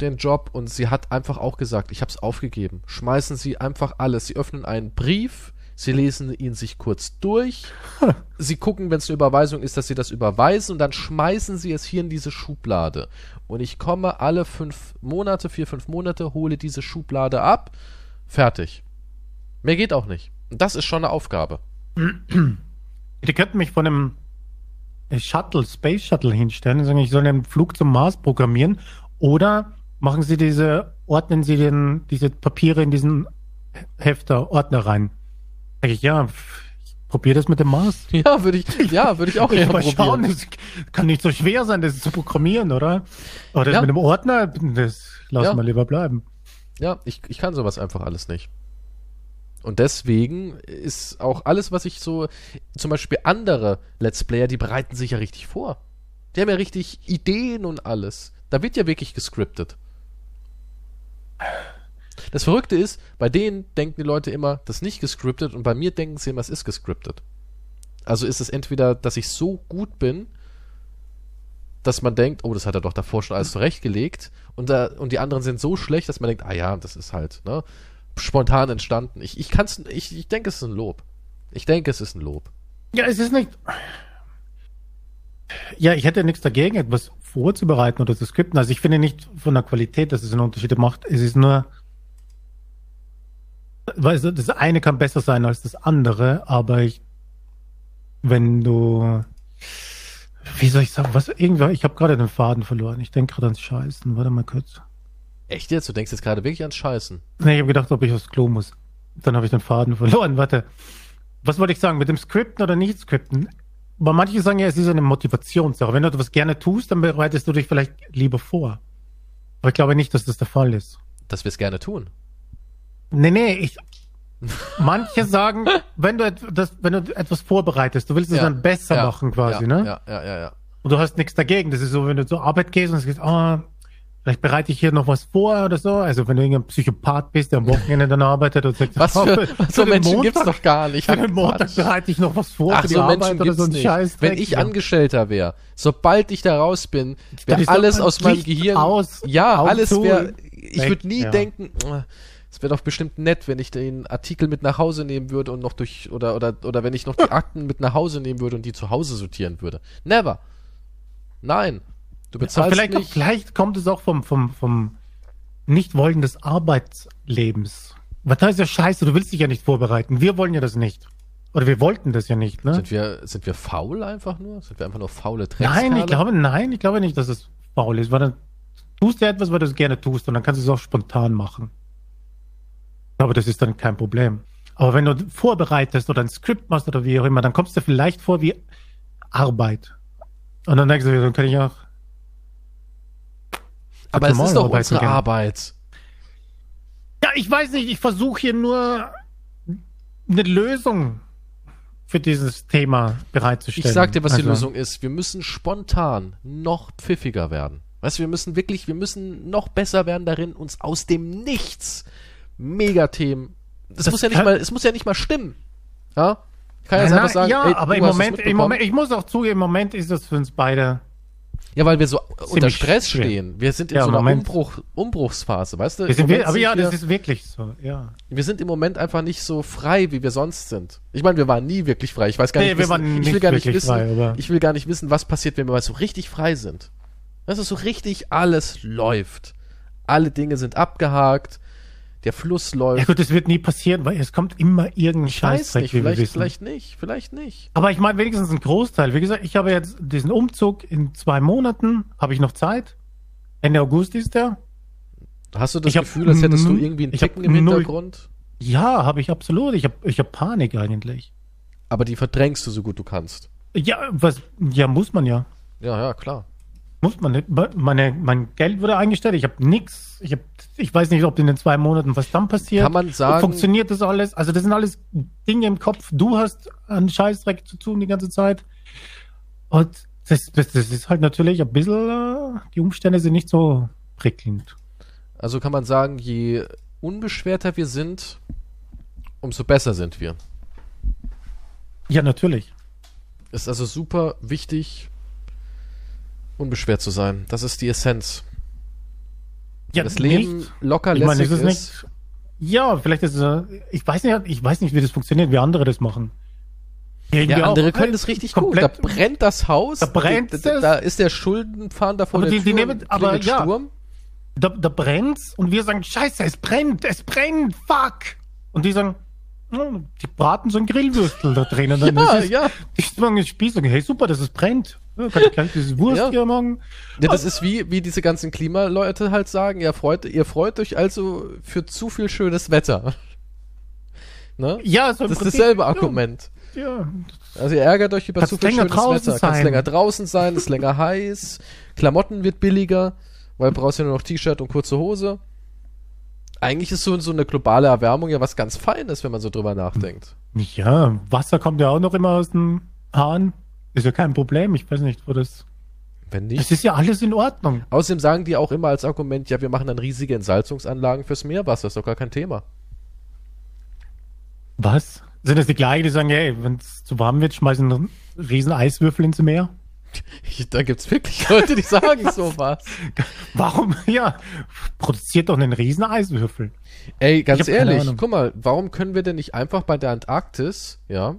den Job und sie hat einfach auch gesagt, ich habe es aufgegeben. Schmeißen Sie einfach alles. Sie öffnen einen Brief, Sie lesen ihn sich kurz durch, Sie gucken, wenn es eine Überweisung ist, dass Sie das überweisen und dann schmeißen Sie es hier in diese Schublade. Und ich komme alle fünf Monate, vier, fünf Monate, hole diese Schublade ab, fertig. Mehr geht auch nicht. Und das ist schon eine Aufgabe. Die könnten mich von einem Shuttle, Space Shuttle hinstellen und sagen, ich soll einen Flug zum Mars programmieren. Oder machen Sie diese, ordnen Sie den, diese Papiere in diesen Hefter, Ordner rein. Sag ich, ja, ich probiere das mit dem Mars. Ja, würde ich, ja, würde ich auch eher probieren. Schauen, das kann nicht so schwer sein, das zu programmieren, oder? Das ja. mit dem Ordner, das lassen ja. wir lieber bleiben. Ja, ich, ich kann sowas einfach alles nicht. Und deswegen ist auch alles, was ich so, zum Beispiel andere Let's Player, die bereiten sich ja richtig vor. Die haben ja richtig Ideen und alles. Da wird ja wirklich gescriptet. Das Verrückte ist, bei denen denken die Leute immer, das ist nicht gescriptet und bei mir denken sie immer, es ist gescriptet. Also ist es entweder, dass ich so gut bin, dass man denkt, oh, das hat er doch davor schon alles zurechtgelegt und, da, und die anderen sind so schlecht, dass man denkt, ah ja, das ist halt, ne? Spontan entstanden. Ich, ich kann's, ich, ich denke, es ist ein Lob. Ich denke, es ist ein Lob. Ja, es ist nicht. Ja, ich hätte nichts dagegen, etwas vorzubereiten oder zu skripten. Also ich finde nicht von der Qualität, dass es einen Unterschied macht. Es ist nur, du, das eine kann besser sein als das andere, aber ich, wenn du, wie soll ich sagen, was, irgendwann, ich habe gerade den Faden verloren. Ich denke gerade ans Scheißen. Warte mal kurz. Echt jetzt? Du denkst jetzt gerade wirklich ans Scheißen? Nee, ich habe gedacht, ob ich aufs Klo muss. Dann habe ich den Faden verloren. Warte. Was wollte ich sagen? Mit dem Skripten oder nicht Skripten? Aber manche sagen ja, es ist eine Motivationssache. Wenn du etwas gerne tust, dann bereitest du dich vielleicht lieber vor. Aber ich glaube nicht, dass das der Fall ist. Dass wir es gerne tun. Nee, nee, ich. Manche sagen, wenn du, das, wenn du etwas vorbereitest, du willst es ja, dann besser ja, machen quasi, ja, ne? Ja, ja, ja, ja. Und du hast nichts dagegen. Das ist so, wenn du zur Arbeit gehst und sagst, ah, oh, Vielleicht bereite ich hier noch was vor oder so. Also wenn du irgendein Psychopath bist, der am Wochenende dann arbeitet und sagt, was für, was für Menschen Montag, gibt's doch gar nicht. Für den Montag bereite ich noch was vor Ach, für die so Arbeit Menschen oder so nicht. Scheiß. Wenn ich Angestellter wäre, sobald ich da raus bin, wäre alles aus meinem Gehirn. Aus, ja, alles wäre. Ich würde nie ja. denken. Es wäre doch bestimmt nett, wenn ich den Artikel mit nach Hause nehmen würde und noch durch oder oder oder wenn ich noch die Akten mit nach Hause nehmen würde und die zu Hause sortieren würde. Never. Nein. Du bezahlst vielleicht, nicht. vielleicht kommt es auch vom, vom, vom Nichtwollen des Arbeitslebens. Was heißt ja scheiße, du willst dich ja nicht vorbereiten. Wir wollen ja das nicht. Oder wir wollten das ja nicht, ne? Sind wir, sind wir faul einfach nur? Sind wir einfach nur faule Dreckskerle? Nein, ich glaube, nein, ich glaube nicht, dass es faul ist, weil dann tust du etwas, weil du es gerne tust und dann kannst du es auch spontan machen. Aber das ist dann kein Problem. Aber wenn du vorbereitest oder ein Skript machst oder wie auch immer, dann kommst du vielleicht vor wie Arbeit. Und dann denkst du, dann kann ich auch aber es ist doch unsere gehen. Arbeit. Ja, ich weiß nicht, ich versuche hier nur eine Lösung für dieses Thema bereitzustellen. Ich sag dir, was also. die Lösung ist. Wir müssen spontan noch pfiffiger werden. Weißt du, wir müssen wirklich, wir müssen noch besser werden darin, uns aus dem Nichts Megathemen. Das, das muss ja nicht mal, es muss ja nicht mal stimmen. Ja? Kann ja, na, sagen, ja ey, aber im Moment, im Moment, ich muss auch zugeben, im Moment ist das für uns beide ja, weil wir so Ziemlich unter Stress schwer. stehen. Wir sind in ja, so einer Umbruch, Umbruchsphase, weißt du? Wir, aber ja, wir, das ist wirklich so, ja. Wir sind im Moment einfach nicht so frei, wie wir sonst sind. Ich meine, wir waren nie wirklich frei. Ich weiß gar nee, nicht, wir wissen, ich will gar nicht wissen, frei, ich will gar nicht wissen, was passiert, wenn wir mal so richtig frei sind. Weißt du, so richtig alles läuft. Alle Dinge sind abgehakt der Fluss läuft. Ja gut, das wird nie passieren, weil es kommt immer irgendein Scheiß nicht, vielleicht, vielleicht nicht, vielleicht nicht. Aber ich meine wenigstens ein Großteil. Wie gesagt, ich habe jetzt diesen Umzug in zwei Monaten, habe ich noch Zeit. Ende August ist der. Hast du das Ich hab Gefühl, als hättest du irgendwie einen hab Ticken im null- Hintergrund? Ja, habe ich absolut. Ich habe ich hab Panik eigentlich. Aber die verdrängst du so gut du kannst. Ja, was, ja, muss man ja. Ja, ja, klar. Muss man nicht. Meine, mein Geld wurde eingestellt. Ich habe nichts. Ich, hab, ich weiß nicht, ob in den zwei Monaten was dann passiert. Kann man sagen- Funktioniert das alles? Also, das sind alles Dinge im Kopf. Du hast einen Scheißdreck zu tun die ganze Zeit. Und das, das, das ist halt natürlich ein bisschen, äh, die Umstände sind nicht so prickelnd. Also kann man sagen, je unbeschwerter wir sind, umso besser sind wir. Ja, natürlich. Ist also super wichtig, unbeschwert zu sein. Das ist die Essenz. Ja, das Leben nicht. locker Ich meine, ist es ist. nicht. Ja, vielleicht ist es. äh, Ich weiß nicht, ich weiß nicht, wie das funktioniert, wie andere das machen. Irgendwie Ja, andere auch, können das richtig gut. Da brennt das Haus. Da brennt da, da, ist der Schuldenpfand vor Aber der die- die nehmen- aber ja. Sturm. Da, da brennt's und wir sagen, scheiße, es brennt, es brennt, fuck. Und die sagen, die braten so ein Grillwürstel da drinnen. Ja, ist ja. Jetzt Spieß und sagen, hey, super, dass es brennt. Ja, kann dieses Wurst Ja. hier machen. Ja, das ist wie, wie diese ganzen Klimaleute halt sagen, ihr freut, ihr freut euch also für zu viel schönes Wetter. Ne? Ja, so Das ist dasselbe ja, Argument. Ja, Also ihr ärgert euch über Kann's zu viel schönes Wetter. Kann es länger draußen sein, ist länger heiß, Klamotten wird billiger, weil du brauchst ja nur noch T-Shirt und kurze Hose. Eigentlich ist so, so eine globale Erwärmung ja was ganz Feines, wenn man so drüber nachdenkt. ja, Wasser kommt ja auch noch immer aus dem Hahn. Ist ja kein Problem. Ich weiß nicht, wo das. Wenn Es nicht. ist ja alles in Ordnung. Außerdem sagen die auch immer als Argument, ja, wir machen dann riesige Entsalzungsanlagen fürs Meerwasser, ist doch gar kein Thema. Was? Sind das die gleichen, die sagen, hey, wenn es zu warm wird, schmeißen einen riesen Eiswürfel ins Meer? Da gibt's wirklich Leute, die sagen sowas. Warum? Ja, produziert doch einen riesen Eiswürfel. Ey, ganz ehrlich, guck mal, warum können wir denn nicht einfach bei der Antarktis, ja,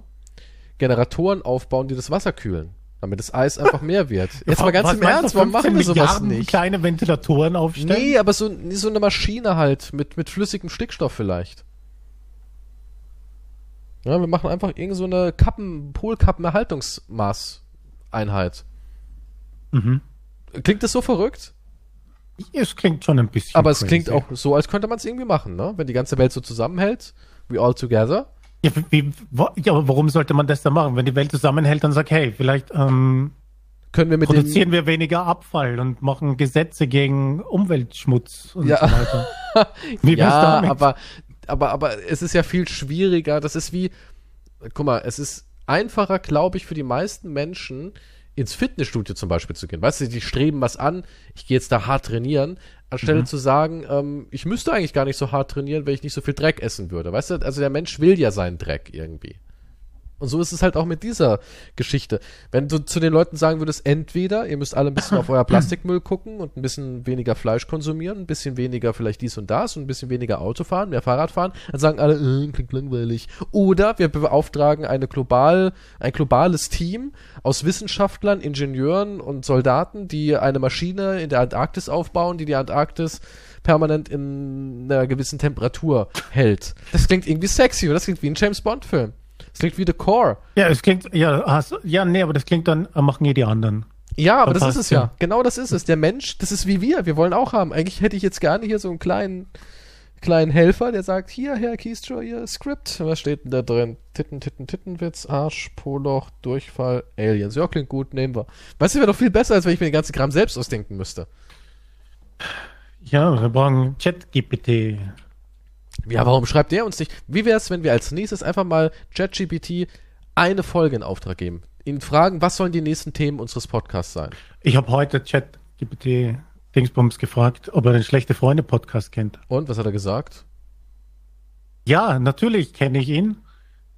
Generatoren aufbauen, die das Wasser kühlen? Damit das Eis einfach mehr wird. Jetzt mal ganz Was im Ernst, warum 15 machen wir sowas Milliarden nicht? kleine Ventilatoren aufstellen? Nee, aber so, so eine Maschine halt, mit, mit flüssigem Stickstoff vielleicht. Ja, wir machen einfach irgend so eine Kappen, Polkappen-Erhaltungsmaßeinheit. Mhm. Klingt das so verrückt? Es klingt schon ein bisschen. Aber es crazy. klingt auch so, als könnte man es irgendwie machen, ne? Wenn die ganze Welt so zusammenhält, we all together. Ja, wie, wo, ja, aber warum sollte man das dann machen? Wenn die Welt zusammenhält, dann sag, hey, vielleicht ähm, Können wir mit produzieren wir weniger Abfall und machen Gesetze gegen Umweltschmutz und Ja. so weiter. Wie ja, damit? aber, aber, aber es ist ja viel schwieriger. Das ist wie, guck mal, es ist einfacher, glaube ich, für die meisten Menschen ins Fitnessstudio zum Beispiel zu gehen. Weißt du, die streben was an, ich gehe jetzt da hart trainieren, anstelle Mhm. zu sagen, ähm, ich müsste eigentlich gar nicht so hart trainieren, wenn ich nicht so viel Dreck essen würde. Weißt du, also der Mensch will ja seinen Dreck irgendwie. Und so ist es halt auch mit dieser Geschichte. Wenn du zu den Leuten sagen würdest, entweder ihr müsst alle ein bisschen auf euer Plastikmüll gucken und ein bisschen weniger Fleisch konsumieren, ein bisschen weniger vielleicht dies und das und ein bisschen weniger Auto fahren, mehr Fahrrad fahren, dann sagen alle, äh, klingt langweilig. Oder wir beauftragen eine global, ein globales Team aus Wissenschaftlern, Ingenieuren und Soldaten, die eine Maschine in der Antarktis aufbauen, die die Antarktis permanent in einer gewissen Temperatur hält. Das klingt irgendwie sexy, oder? Das klingt wie ein James Bond Film. Das klingt wie The Core. ja, es klingt, ja, hast, ja, nee, aber das klingt dann, äh, machen eh die anderen. Ja, aber das ist es ja. ja. Genau das ist es. Der Mensch, das ist wie wir. Wir wollen auch haben. Eigentlich hätte ich jetzt gerne hier so einen kleinen, kleinen Helfer, der sagt, hier, Herr Keystrow, Ihr Skript. Was steht denn da drin? Titten, Titten, Tittenwitz, Arsch, Poloch, Durchfall, Aliens. Ja, klingt gut, nehmen wir. Weißt du, wäre doch viel besser, als wenn ich mir den ganzen Kram selbst ausdenken müsste. Ja, wir brauchen Chat-GPT. Ja, warum schreibt der uns nicht? Wie wäre es, wenn wir als nächstes einfach mal ChatGPT eine Folge in Auftrag geben? Ihn fragen, was sollen die nächsten Themen unseres Podcasts sein? Ich habe heute Chat-GPT Dingsbums gefragt, ob er den Schlechte Freunde Podcast kennt. Und, was hat er gesagt? Ja, natürlich kenne ich ihn.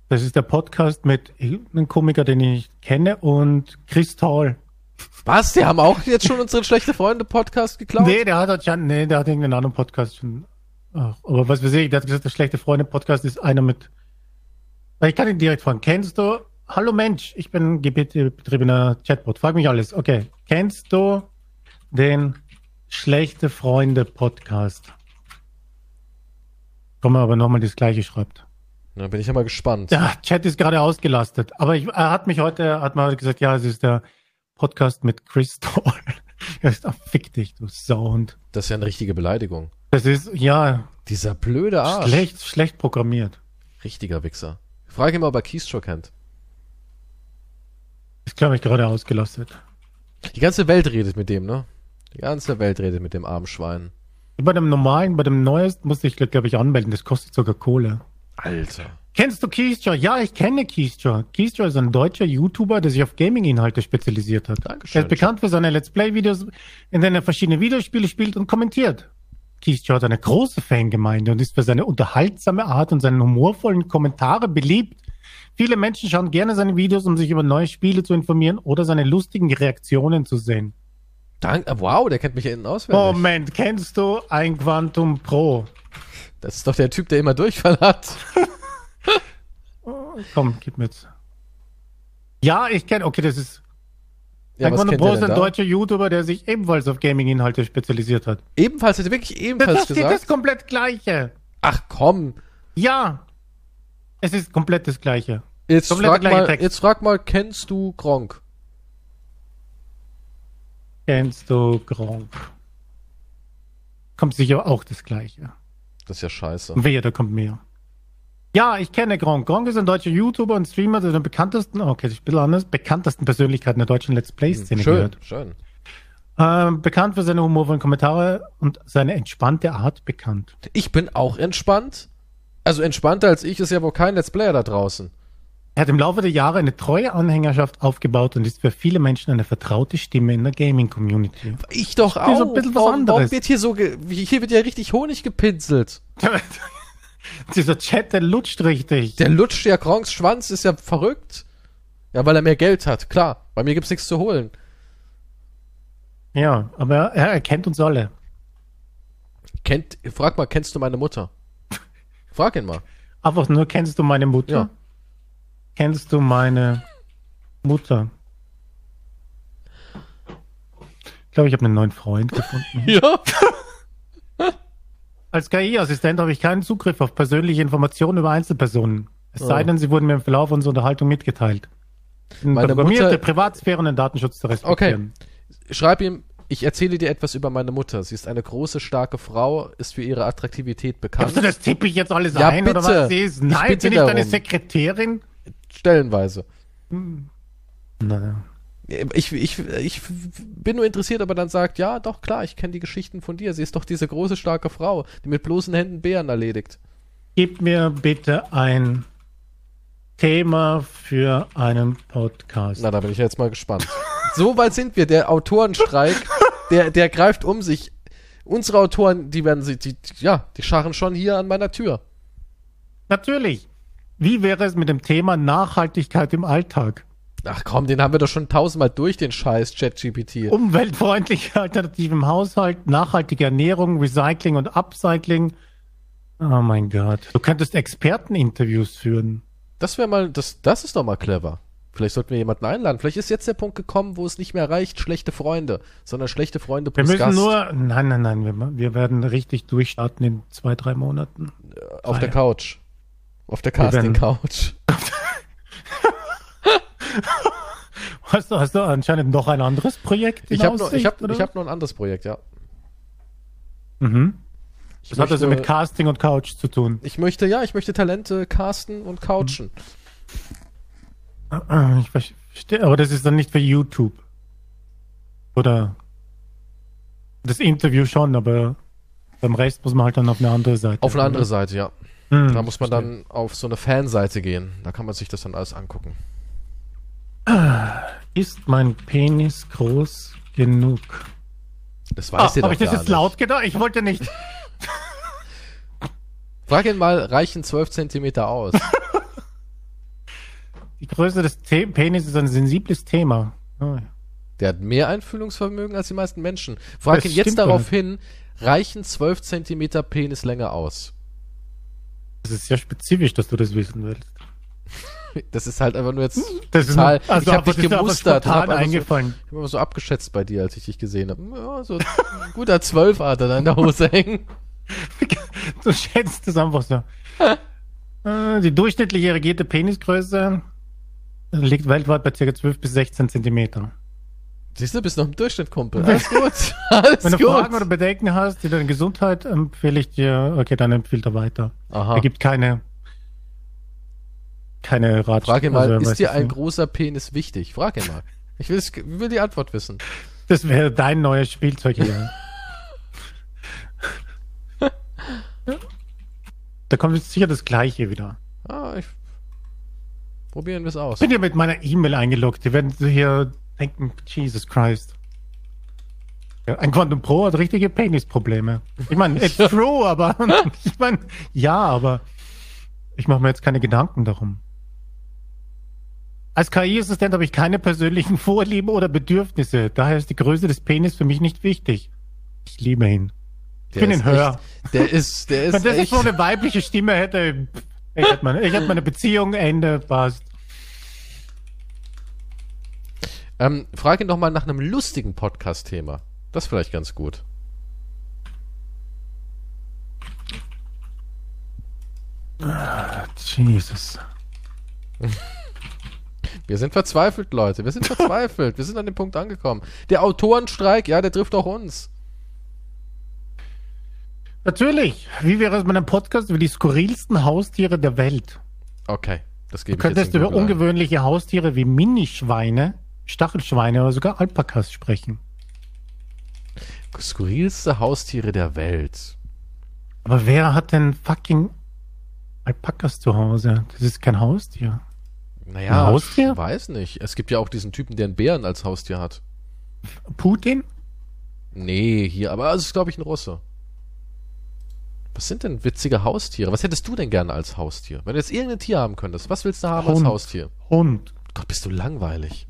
Das ist der Podcast mit einem Komiker, den ich kenne und Chris Tall. Was? Die haben auch jetzt schon unseren Schlechte Freunde Podcast geklaut? Nee, der hat nee, der hat irgendeinen anderen Podcast schon. Ach, aber was weiß ich, der hat gesagt, der Schlechte Freunde Podcast ist einer mit. Ich kann ihn direkt fragen. Kennst du, hallo Mensch, ich bin GPT-betriebener Chatbot. Frag mich alles. Okay. Kennst du den Schlechte Freunde Podcast? Komm mal, aber nochmal das gleiche schreibt. Da bin ich ja mal gespannt. Ja, Chat ist gerade ausgelastet. Aber ich, er hat mich heute, hat mal gesagt, ja, es ist der Podcast mit Chris Tall. Er ist, ach, fick dich, du Sauhund. Das ist ja eine richtige Beleidigung. Das ist, ja, Dieser blöde Arsch. schlecht, schlecht programmiert. Richtiger Wichser. Frage ihn mal, ob er Keystroke kennt. Ist, glaube ich, gerade ausgelastet. Die ganze Welt redet mit dem, ne? Die ganze Welt redet mit dem armen Schwein. Bei dem normalen, bei dem neuesten musste ich, glaube ich, anmelden. Das kostet sogar Kohle. Alter. Kennst du Keystra? Ja, ich kenne Keystra. Keystra ist ein deutscher YouTuber, der sich auf Gaming-Inhalte spezialisiert hat. Dankeschön. Er ist bekannt für seine Let's Play-Videos, in denen er verschiedene Videospiele spielt und kommentiert. Keystra hat eine große Fangemeinde und ist für seine unterhaltsame Art und seine humorvollen Kommentare beliebt. Viele Menschen schauen gerne seine Videos, um sich über neue Spiele zu informieren oder seine lustigen Reaktionen zu sehen. Dank, äh, wow, der kennt mich ja innen auswendig. Moment, kennst du ein Quantum Pro? Das ist doch der Typ, der immer Durchfall hat. Komm, gib mir jetzt. Ja, ich kenne, okay, das ist Ja, kennt Pro ist ein deutscher YouTuber, der sich ebenfalls auf Gaming-Inhalte spezialisiert hat. Ebenfalls, hat er wirklich Das, ebenfalls das steht das gesagt? komplett gleiche. Ach komm. Ja. Es ist komplett das gleiche. Jetzt Komplett frag, mal, Text. jetzt frag mal, kennst du Gronk? Kennst du Gronk? Kommt sicher auch das gleiche. Das ist ja scheiße. Wehe, da kommt mehr. Ja, ich kenne Gronk. Gronk ist ein deutscher YouTuber und Streamer, der den bekanntesten, okay, das ist ein bisschen anders, bekanntesten Persönlichkeiten der deutschen Let's Play-Szene Schön, gehört. schön. Ähm, bekannt für seine humorvollen Kommentare und seine entspannte Art bekannt. Ich bin auch entspannt. Also entspannter als ich ist ja wohl kein Let's Player da draußen. Er hat im Laufe der Jahre eine treue Anhängerschaft aufgebaut und ist für viele Menschen eine vertraute Stimme in der Gaming-Community. Ich doch auch. ein bisschen was warum, anderes. warum wird hier so, ge hier wird ja richtig Honig gepinselt. Dieser Chat, der lutscht richtig. Der lutscht ja Gronks Schwanz, ist ja verrückt. Ja, weil er mehr Geld hat, klar. Bei mir gibt's nichts zu holen. Ja, aber er erkennt uns alle. Kennt, frag mal, kennst du meine Mutter? Frag ihn mal. Einfach nur, kennst du meine Mutter? Ja. Kennst du meine Mutter? Ich glaube, ich habe einen neuen Freund gefunden. Ja. Als KI-Assistent habe ich keinen Zugriff auf persönliche Informationen über Einzelpersonen. Es sei Oh. denn, sie wurden mir im Verlauf unserer Unterhaltung mitgeteilt. Ich Meine programmiert, Mutter- Privatsphäre und den Datenschutz zu respektieren. Schreib ihm, ich erzähle dir etwas über meine Mutter. Sie ist eine große, starke Frau, ist für ihre Attraktivität bekannt. Glaubst du, das tippe ich jetzt alles Ja, ein oder bitte. was sie ist? Ich Nein, bitte bin ich deine darum. Sekretärin? Stellenweise. Nein. Ich, ich, ich bin nur interessiert, ob er dann sagt, ja, doch, klar, ich kenne die Geschichten von dir. Sie ist doch diese große, starke Frau, die mit bloßen Händen Bären erledigt. Gib mir bitte ein Thema für einen Podcast. Na, da bin ich jetzt mal gespannt. so weit sind wir. Der Autorenstreik, der, der greift um sich. Unsere Autoren, die werden sie, die- ja, die scharren schon hier an meiner Tür. Natürlich. Wie wäre es mit dem Thema Nachhaltigkeit im Alltag? Ach komm, den haben wir doch schon tausendmal durch, den Scheiß ChatGPT. Umweltfreundliche Alternativen im Haushalt, nachhaltige Ernährung, Recycling und Upcycling. Oh mein Gott. Du könntest Experteninterviews führen. Das wäre mal, das, das ist doch mal clever. Vielleicht sollten wir jemanden einladen. Vielleicht ist jetzt der Punkt gekommen, wo es nicht mehr reicht, schlechte Freunde, sondern schlechte Freunde Wir plus müssen Gast nur, nein, nein, nein, wir, wir werden richtig durchstarten in zwei, drei Monaten. auf Ah, der ja. Couch. Auf der Casting-Couch. Hast du, hast du anscheinend noch ein anderes Projekt Ich habe noch, ich hab, ich hab noch ein anderes Projekt, ja. mhm. Ich Das hat also möchte- mit Casting und Couch zu tun. Ich möchte, ja, ich möchte Talente casten und couchen. Ah, Ich verstehe, aber das ist dann nicht für YouTube. Oder das Interview schon, aber beim Rest muss man halt dann auf eine andere Seite. Auf eine andere Seite, ja. Hm, Da muss man verstehe. dann auf so eine Fanseite gehen. Da kann man sich das dann alles angucken. Ist mein Penis groß genug? Das weiß ihr Habe doch ich das jetzt nicht. laut gedacht? Ich wollte nicht. Frag ihn mal, reichen 12 Zentimeter aus? Die Größe des The Penis ist ein sensibles Thema. Oh, ja. Der hat mehr Einfühlungsvermögen als die meisten Menschen. Frag Das ihn jetzt darauf hin, reichen 12 Zentimeter Penislänge aus? Das ist sehr spezifisch, dass du das wissen willst. Das ist halt einfach nur jetzt Das ist Zahl. nur- also ich habe dich das ist gemustert. und spontan hab einfach eingefallen. So, ich hab immer so abgeschätzt bei dir, als ich dich gesehen habe. Ja, so ein guter Zwölfer hat er da in der Hose hängen. Du schätzt es einfach so. Äh, Die durchschnittliche regierte Penisgröße liegt weltweit bei ca. 12 bis 16 Zentimeter. Siehst du, bist noch im Durchschnitt, Kumpel. Alles gut. Alles Wenn du gut. Fragen oder Bedenken hast, die deine Gesundheit, empfehle ich dir, okay, dann empfiehlt er weiter. Aha. Er gibt keine, keine Ratschläge. Frag ihn mal, also, ist dir ein großer Penis wichtig? Frag ihn mal. Ich will, will die Antwort wissen. Das wäre dein neues Spielzeug hier. da kommt jetzt sicher das Gleiche wieder. Ah, ich, probieren wir es aus. Ich bin ja mit meiner E-Mail eingeloggt. Die werden hier denken, Jesus Christ. Ja, ein Quantum Pro hat richtige Penisprobleme. Ich meine, it's true, aber ich meine, ja, aber ich mache mir jetzt keine Gedanken darum. Als KI-Assistent habe ich keine persönlichen Vorlieben oder Bedürfnisse. Daher ist die Größe des Penis für mich nicht wichtig. Ich liebe ihn. Der bin ihn höher. echt- Der ist, der Wenn ist das jetzt echt. so eine weibliche Stimme hätte, ich hätte meine, ich hätte meine Beziehung, Ende, passt. Ähm, frag ihn doch mal nach einem lustigen Podcast-Thema. Das ist vielleicht ganz gut. Jesus. Wir sind verzweifelt, Leute. Wir sind verzweifelt. Wir sind an dem Punkt angekommen. Der Autorenstreik, ja, der trifft auch uns. Natürlich. Wie wäre es mit einem Podcast über die skurrilsten Haustiere der Welt? Okay, das Du gebe ich könntest über Google ein. ungewöhnliche Haustiere wie Minischweine, Stachelschweine oder sogar Alpakas sprechen. Skurrilste Haustiere der Welt. Aber wer hat denn fucking Alpakas zu Hause? Das ist kein Haustier. Naja, Ein Haustier? ich weiß nicht. Es gibt ja auch diesen Typen, der einen Bären als Haustier hat. Putin? Nee, hier, aber es ist, glaube ich, ein Russe. Was sind denn witzige Haustiere? Was hättest du denn gerne als Haustier? Wenn du jetzt irgendein Tier haben könntest, was willst du haben als Hund. Haustier? Hund. Gott, bist du langweilig.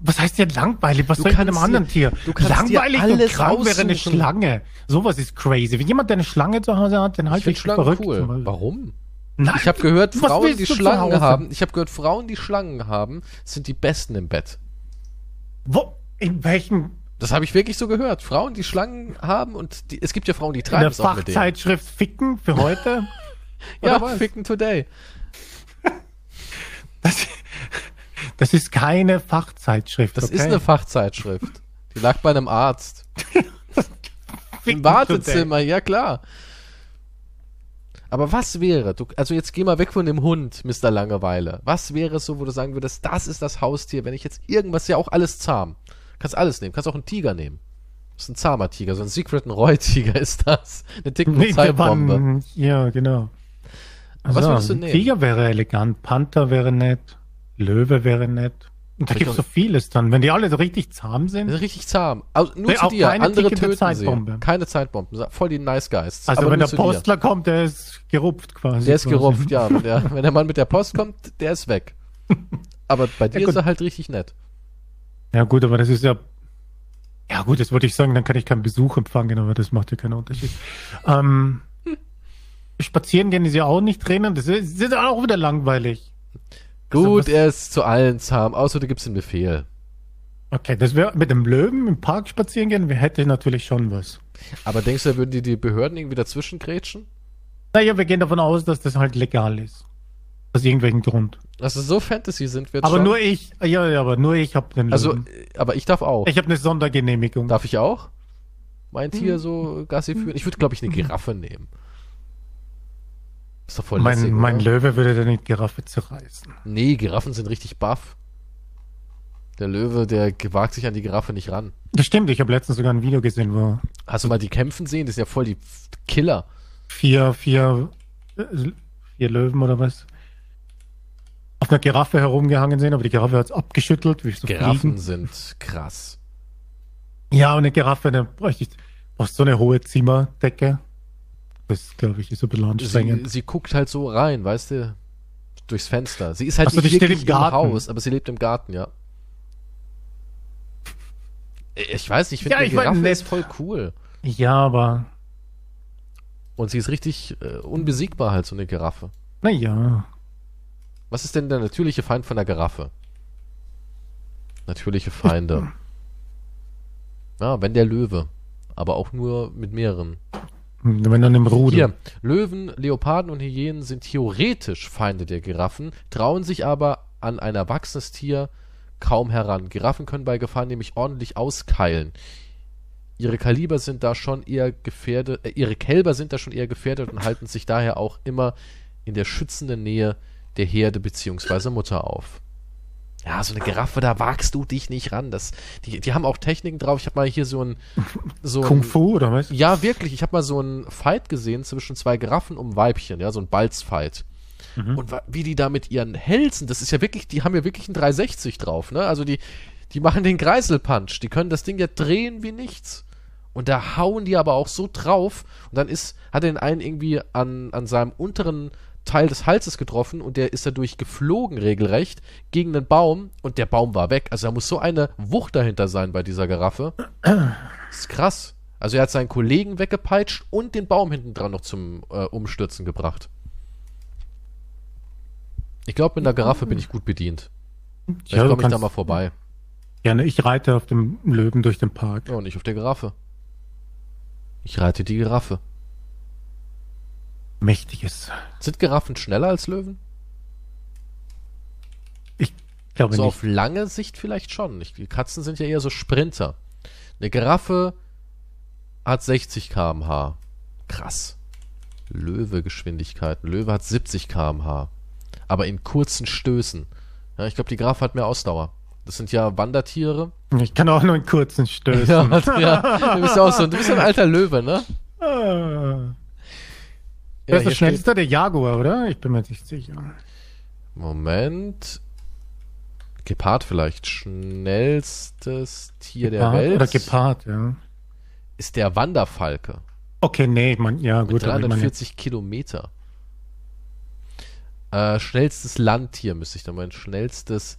Was heißt denn langweilig? Was Du soll ich mit einem anderen Tier? du kannst dir langweilig und alles krank wäre eine. Schlange. Sowas ist crazy. Wenn jemand eine Schlange zu Hause hat, dann Ich halte ich für Schlangen verrückt. cool. Warum? Nein, Ich habe gehört, Frauen, die Schlangen haben, ich habe gehört, Frauen, die Schlangen haben, sind die besten im Bett. Wo, in welchem Das habe ich wirklich so gehört. Frauen, die Schlangen haben und die, es gibt ja Frauen, die treiben es auch mit denen. Fachzeitschrift Ficken für heute? Ja, was? Ficken Today. Das, das ist keine Fachzeitschrift. Das okay? ist eine Fachzeitschrift. Die lag bei einem Arzt. Im Wartezimmer, ja klar. Aber was wäre, du, also jetzt geh mal weg von dem Hund, Mr. Langeweile. Was wäre es so, wo du sagen würdest, das ist das Haustier, wenn ich jetzt irgendwas, ja auch alles zahm. Kannst alles nehmen, kannst auch einen Tiger nehmen. Das ist ein zahmer Tiger, so ein Siegfried Roy-Tiger ist das. Eine dicke Zeitbombe. ja, genau. Was Also, würdest du nehmen? Tiger wäre elegant, Panther wäre nett, Löwe wäre nett. Und da gibt es so vieles dann. Wenn die alle so richtig zahm sind richtig zahm. Also nur Nee, zu dir, keine andere töten Zeitbombe. sie. Keine Zeitbomben, voll die Nice Guys. Also aber wenn der zu dir. Postler kommt, der ist gerupft quasi. Der ist quasi. gerupft, ja. Wenn der, wenn der Mann mit der Post kommt, der ist weg. Aber bei dir gut. ist er halt richtig nett. Ja gut, aber das ist ja. Ja gut, das wollte ich sagen, dann kann ich keinen Besuch empfangen, aber das macht ja keinen Unterschied. ähm, spazieren gehen ist ja auch nicht drinnen, das ist, das ist auch wieder langweilig. Gut, was- er ist zu allen zahm, außer du gibst ihm Befehl. Okay, das wäre mit dem Löwen im Park spazieren gehen, wir hätten natürlich schon was. Aber denkst du, da würden die, die Behörden irgendwie dazwischen grätschen? Naja, wir gehen davon aus, dass das halt legal ist. Aus irgendwelchen Grund. Also so Fantasy sind wir jetzt Aber schon. nur ich, ja, ja, aber nur ich habe den Also, Löwen. äh, aber ich darf auch. Ich habe eine Sondergenehmigung. Darf ich auch? Mein Tier so Gassi führen? Ich würde, glaube ich, eine Giraffe nehmen. Ist doch voll lässig, mein mein oder? Löwe würde dann die Giraffe zerreißen. Nee, Giraffen sind richtig buff. Der Löwe, der wagt sich an die Giraffe nicht ran. Das stimmt, ich habe letztens sogar ein Video gesehen, wo Hast du mal die kämpfen sehen? Das sind ja voll die Killer. vier, vier, äh, vier Löwen oder was auf einer Giraffe herumgehangen sind, aber die Giraffe hat es abgeschüttelt, wie so Giraffen Fliegen. sind krass. Ja, und eine Giraffe, da bräuchte ich brauchst so eine hohe Zimmerdecke. Das, glaube ich, ist ein bisschen Sie, anstrengend. sie guckt halt so rein, weißt du? Durchs Fenster. Sie ist halt Ach so, nicht wirklich im Garten. Haus, aber sie lebt im Garten, ja. Ich weiß nicht, ich finde Ja, ich mein, ist voll cool. Ja, aber Und sie ist richtig äh, unbesiegbar halt, so eine Giraffe. naja. Was ist denn der natürliche Feind von der Giraffe? Natürliche Feinde. Ja, wenn der Löwe. Aber auch nur mit mehreren. Wenn dann im Rudel. Hier, Löwen, Leoparden und Hyänen sind theoretisch Feinde der Giraffen, trauen sich aber an ein erwachsenes Tier kaum heran. Giraffen können bei Gefahr nämlich ordentlich auskeilen. Ihre Kaliber sind da schon eher gefährdet, äh, ihre Kälber sind da schon eher gefährdet und halten sich daher auch immer in der schützenden Nähe der Herde bzw. Mutter auf. Ja, so eine Giraffe, da wagst du dich nicht ran. Das, die, die haben auch Techniken drauf. Ich habe mal hier so ein, so Kung ein, Fu oder was? ja, wirklich. Ich habe mal so einen Fight gesehen zwischen zwei Giraffen um ein Weibchen, ja, so ein Balzfight. Und wa- wie die da mit ihren Hälsen, das ist ja wirklich, die haben ja wirklich einen 360 drauf, ne? Also die, die machen den Kreiselpunch. Die können das Ding ja drehen wie nichts. Und da hauen die aber auch so drauf. Und dann ist, hat er den einen irgendwie an, an seinem unteren Teil des Halses getroffen und der ist dadurch geflogen, regelrecht, gegen den Baum und der Baum war weg. Also da muss so eine Wucht dahinter sein bei dieser Giraffe. Das ist krass. Also er hat seinen Kollegen weggepeitscht und den Baum hinten dran noch zum äh, Umstürzen gebracht. Ich glaube, mit einer Giraffe bin ich gut bedient. Ja, komme ich da mal vorbei. Gerne, ich reite auf dem Löwen durch den Park. Ja, und nicht auf der Giraffe. Ich reite die Giraffe. Mächtiges. Sind Giraffen schneller als Löwen? Ich glaube So nicht. auf lange Sicht vielleicht schon. Ich, die Katzen sind ja eher so Sprinter. Eine Giraffe hat 60 km/h. Krass. Löwe Geschwindigkeiten. Löwe hat 70 km/h. Aber in kurzen Stößen. Ja, ich glaube, die Giraffe hat mehr Ausdauer. Das sind ja Wandertiere. Ich kann auch nur in kurzen Stößen. Ja, ja. Du bist ja auch so, du bist ein alter Löwe, ne? Ah. Ja, Wer ist der schnellste? Der Jaguar, oder? Ich bin mir nicht sicher. Moment. Gepard vielleicht. Schnellstes Tier der Gepard Welt. Oder Gepard, ja. Ist der Wanderfalke. Okay, nee, ich mein, ja, Mit gut. aber ich meine, 340 Kilometer. Äh, schnellstes Landtier müsste ich da meinen. Schnellstes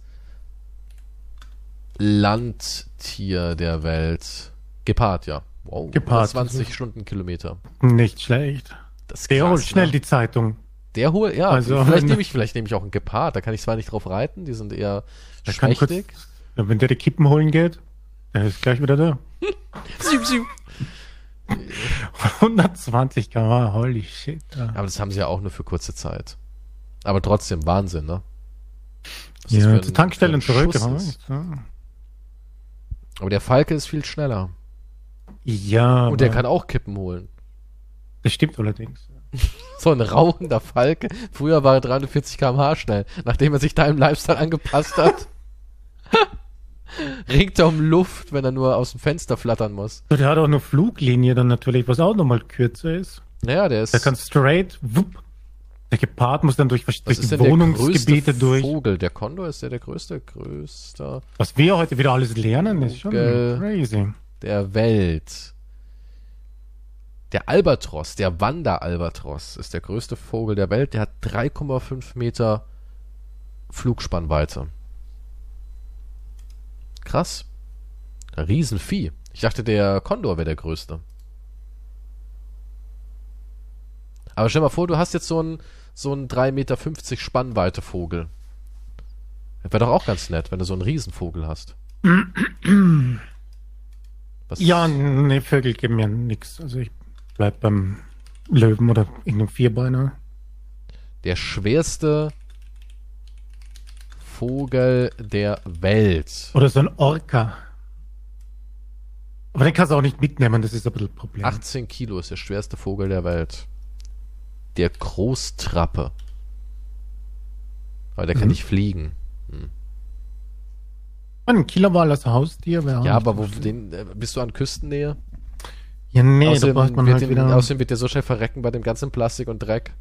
Landtier der Welt. Gepard, ja. Wow. Gepard. 20 Stundenkilometer. nicht schlecht. Das Der krass, holt schnell ne? die Zeitung. Der holt, ja. Also, vielleicht nehme ich, vielleicht nehme ich auch einen Gepard. Da kann ich zwar nicht drauf reiten. Die sind eher kurz, schmächtig. ja, wenn der die Kippen holen geht, der ist gleich wieder da. 120 km holy shit. Ja, Aber das haben sie ja auch nur für kurze Zeit. Aber trotzdem Wahnsinn, ne? Was ja ein- zur Tankstelle ein zurück. Ja. Aber der Falke ist viel schneller. ja Und der kann auch Kippen holen. Das stimmt allerdings. So ein rauchender Falke. Früher war er 340 km/h schnell. Nachdem er sich da im Lifestyle angepasst hat, ringt er um Luft, wenn er nur aus dem Fenster flattern muss. So, Der hat auch eine Fluglinie dann natürlich, was auch nochmal kürzer ist. Naja, der ist. Der kann straight, wupp. Der Gepard muss dann durch, durch die Wohnungsgebiete größte durch. Vogel? Der Kondor ist der der größte, größter Was wir heute wieder alles lernen, ist schon crazy. der Welt. Der Albatros, der Wanderalbatros, ist der größte Vogel der Welt. Der hat 3,5 Meter Flugspannweite. Krass. Riesenvieh. Ich dachte, der Kondor wäre der größte. Aber stell mal vor, du hast jetzt so einen so einen 3,50 Meter Spannweite Vogel. Wäre doch auch ganz nett, wenn du so einen Riesenvogel hast. Was Ja, nee, Vögel geben mir nix. Also ich bleib beim Löwen oder irgendeinem Vierbeiner. Der schwerste Vogel der Welt. Oder so ein Orca. Aber den kannst du auch nicht mitnehmen, das ist ein bisschen ein Problem. 18 Kilo ist der schwerste Vogel der Welt. Der Großtrappe. Aber der kann Mhm. nicht fliegen. Ein Killerwal als Haustier wäre Ja, aber wo, den, äh, bist du an Küstennähe? Ja, nee, da außerdem, braucht man wird halt den, wieder... außerdem wird der so schnell verrecken bei dem ganzen Plastik und Dreck.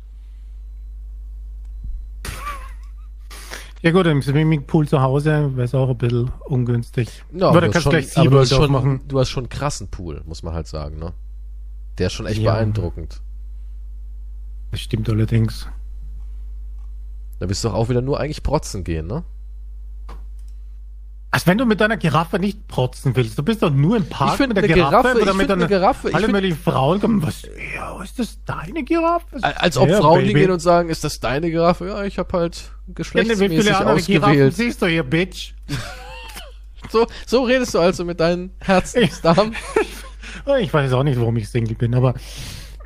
Ja gut, im Swimmingpool zu Hause wäre es auch ein bisschen ungünstig. Ja, aber du da hast kannst du schon, gleich SeaWorld schon, aufmachen. du hast schon einen krassen Pool, muss man halt sagen, ne? Der ist schon echt Ja. beeindruckend. Das stimmt allerdings. Da wirst du doch auch wieder nur eigentlich protzen gehen, ne? Als wenn du mit deiner Giraffe nicht protzen willst. Du bist doch nur im Park mit der Giraffe, Giraffe- oder mit einer- Giraffe- Alle möglichen Frauen kommen, was, ja, ist das deine Giraffe? Als ob Ja, Frauen Baby. hingehen und sagen, ist das deine Giraffe? Ja, ich habe halt geschlechtsmäßig andere Giraffen ausgewählt. siehst du hier, Bitch? So, so redest du also mit deinen Herzensdamen. Ich weiß auch nicht, warum ich Single bin, aber.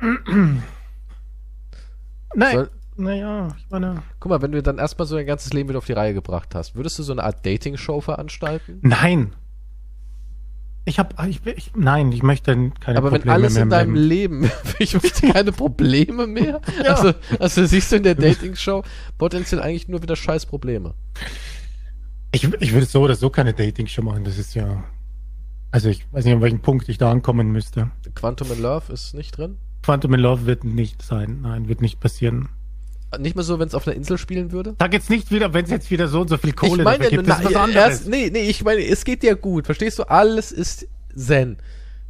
Nein, Soll- naja, ich meine. Guck mal, wenn du dann erstmal so dein ganzes Leben wieder auf die Reihe gebracht hast, würdest du so eine Art Dating-Show veranstalten? Nein. Ich hab, ich, ich, nein, ich möchte keine Aber wenn Probleme alles mehr in im deinem Leben. Leben, ich möchte keine Probleme mehr. Ja. Also, also siehst du in der Dating-Show potenziell eigentlich nur wieder scheiß Probleme. Ich, ich würde so oder so keine Dating-Show machen, das ist ja. Also ich weiß nicht, an welchem Punkt ich da ankommen müsste. Quantum in Love ist nicht drin? Quantum in Love wird nicht sein. Nein, wird nicht passieren. Nicht mal so, wenn es auf einer Insel spielen würde? Sag jetzt nicht wieder, wenn es jetzt wieder so und so viel Kohle ich meine, gibt, das ist was na, anderes. erst, nee, nee, ich meine, es geht dir gut. Verstehst du? Alles ist Zen.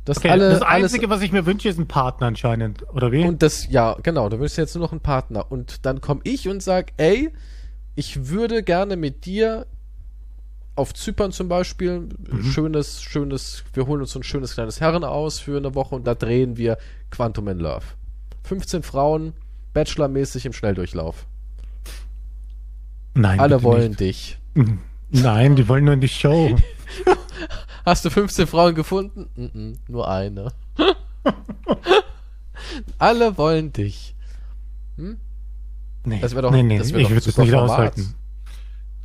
Das, okay, alle, das alles, Einzige, was ich mir wünsche, ist ein Partner anscheinend, oder wie? Und das, ja, genau, du willst jetzt nur noch einen Partner. Und dann komme ich und sag, ey, ich würde gerne mit dir auf Zypern zum Beispiel, schönes, schönes, wir holen uns so ein schönes kleines Herren aus für eine Woche und da drehen wir Quantum in Love. 15 Frauen, Bachelor-mäßig im Schnelldurchlauf. Nein, Alle wollen dich. Nicht. Nein, die wollen nur in die Show. Hast du 15 Frauen gefunden? Mm -mm, nur eine. Alle wollen dich. Nee, Das wär doch- nee, nee, das wär ich würde super nicht Format. aushalten.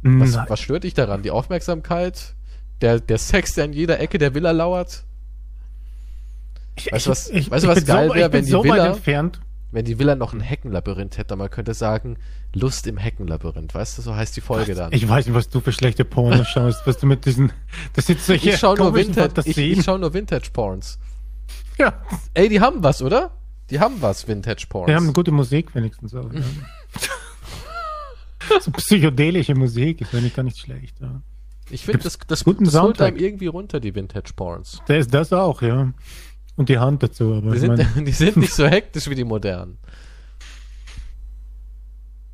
Was, was stört dich daran? Die Aufmerksamkeit? Der, der Sex, der in jeder Ecke der Villa lauert? Ich- Weißt du, was- ich- weißt ich was so- geil wär, ich bin wenn die so Villa- weit entfernt. Wenn die Villa noch ein Heckenlabyrinth hätte, man könnte sagen, Lust im Heckenlabyrinth. Weißt du, so heißt die Folge dann. Ich weiß nicht, was du für schlechte Porno schaust, was du mit diesen, das sind solche Ich schau nur Vintage, ich, ich schau nur Vintage Porns. ja, Ey, die haben was, oder? Die haben was, Vintage Porns. wir haben gute Musik wenigstens auch. Ja. so psychedelische Musik ist eigentlich gar nicht schlecht. Ja. ich finde, das, das, guten das holt Soundtrack. einem irgendwie runter, die Vintage Porns. Der ist das auch, ja. Und die Hand dazu, aber Die sind, mein, die sind nicht so hektisch wie die modernen.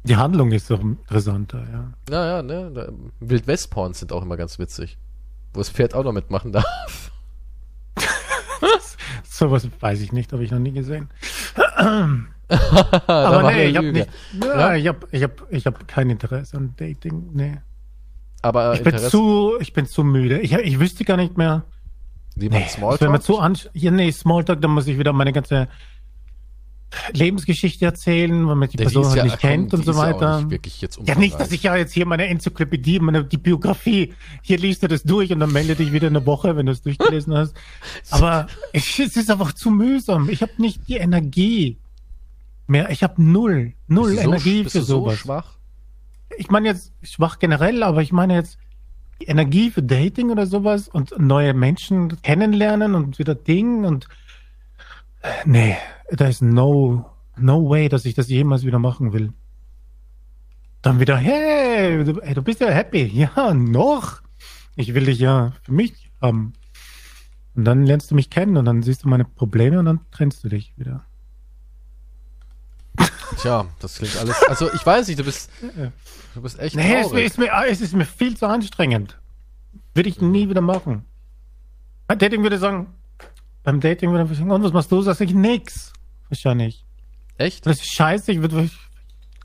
die Handlung ist doch interessanter, ja. Ja, ja, ne? Wildwest-Porns sind auch immer ganz witzig. Wo das Pferd auch noch mitmachen darf. Sowas weiß ich nicht, habe ich noch nie gesehen. Aber nee, ich habe nicht, ja, ich habe ich hab, ich hab kein Interesse an Dating, nee. Aber Ich bin zu, ich bin zu müde. Ich, ich wüsste gar nicht mehr. Wie man Nee, das wäre mir Smalltalk. zu ansch ja, nee, Smalltalk, da muss ich wieder meine ganze Lebensgeschichte erzählen, weil man die Der Person ist halt ja- nicht kennt die und so ja weiter. nicht Ja, nicht, dass ich ja jetzt hier meine Enzyklopädie, meine, die Biografie, hier liest du das durch und dann melde dich wieder in einer Woche, wenn du es durchgelesen hast. Aber ich, es ist einfach zu mühsam. Ich habe nicht die Energie mehr. Ich habe null, null Bist so- Energie bist für du so sowas. schwach? ich meine jetzt schwach generell, aber ich meine jetzt die Energie für Dating oder sowas und neue Menschen kennenlernen und wieder Ding und nee, da ist no no way, dass ich das jemals wieder machen will. Dann wieder, hey, du, ey, du bist ja happy. Ja, noch. Ich will dich ja für mich haben. Und dann lernst du mich kennen und dann siehst du meine Probleme und dann trennst du dich wieder. Tja, das klingt alles. Also ich weiß nicht, du bist, du bist echt Nee, es ist, mir, es ist mir viel zu anstrengend. Würde ich nie wieder machen. Beim Dating würde ich sagen, beim Dating würde ich sagen, und was machst du? Sag ich nix. Wahrscheinlich. Echt? Das ist scheiße, ich würde,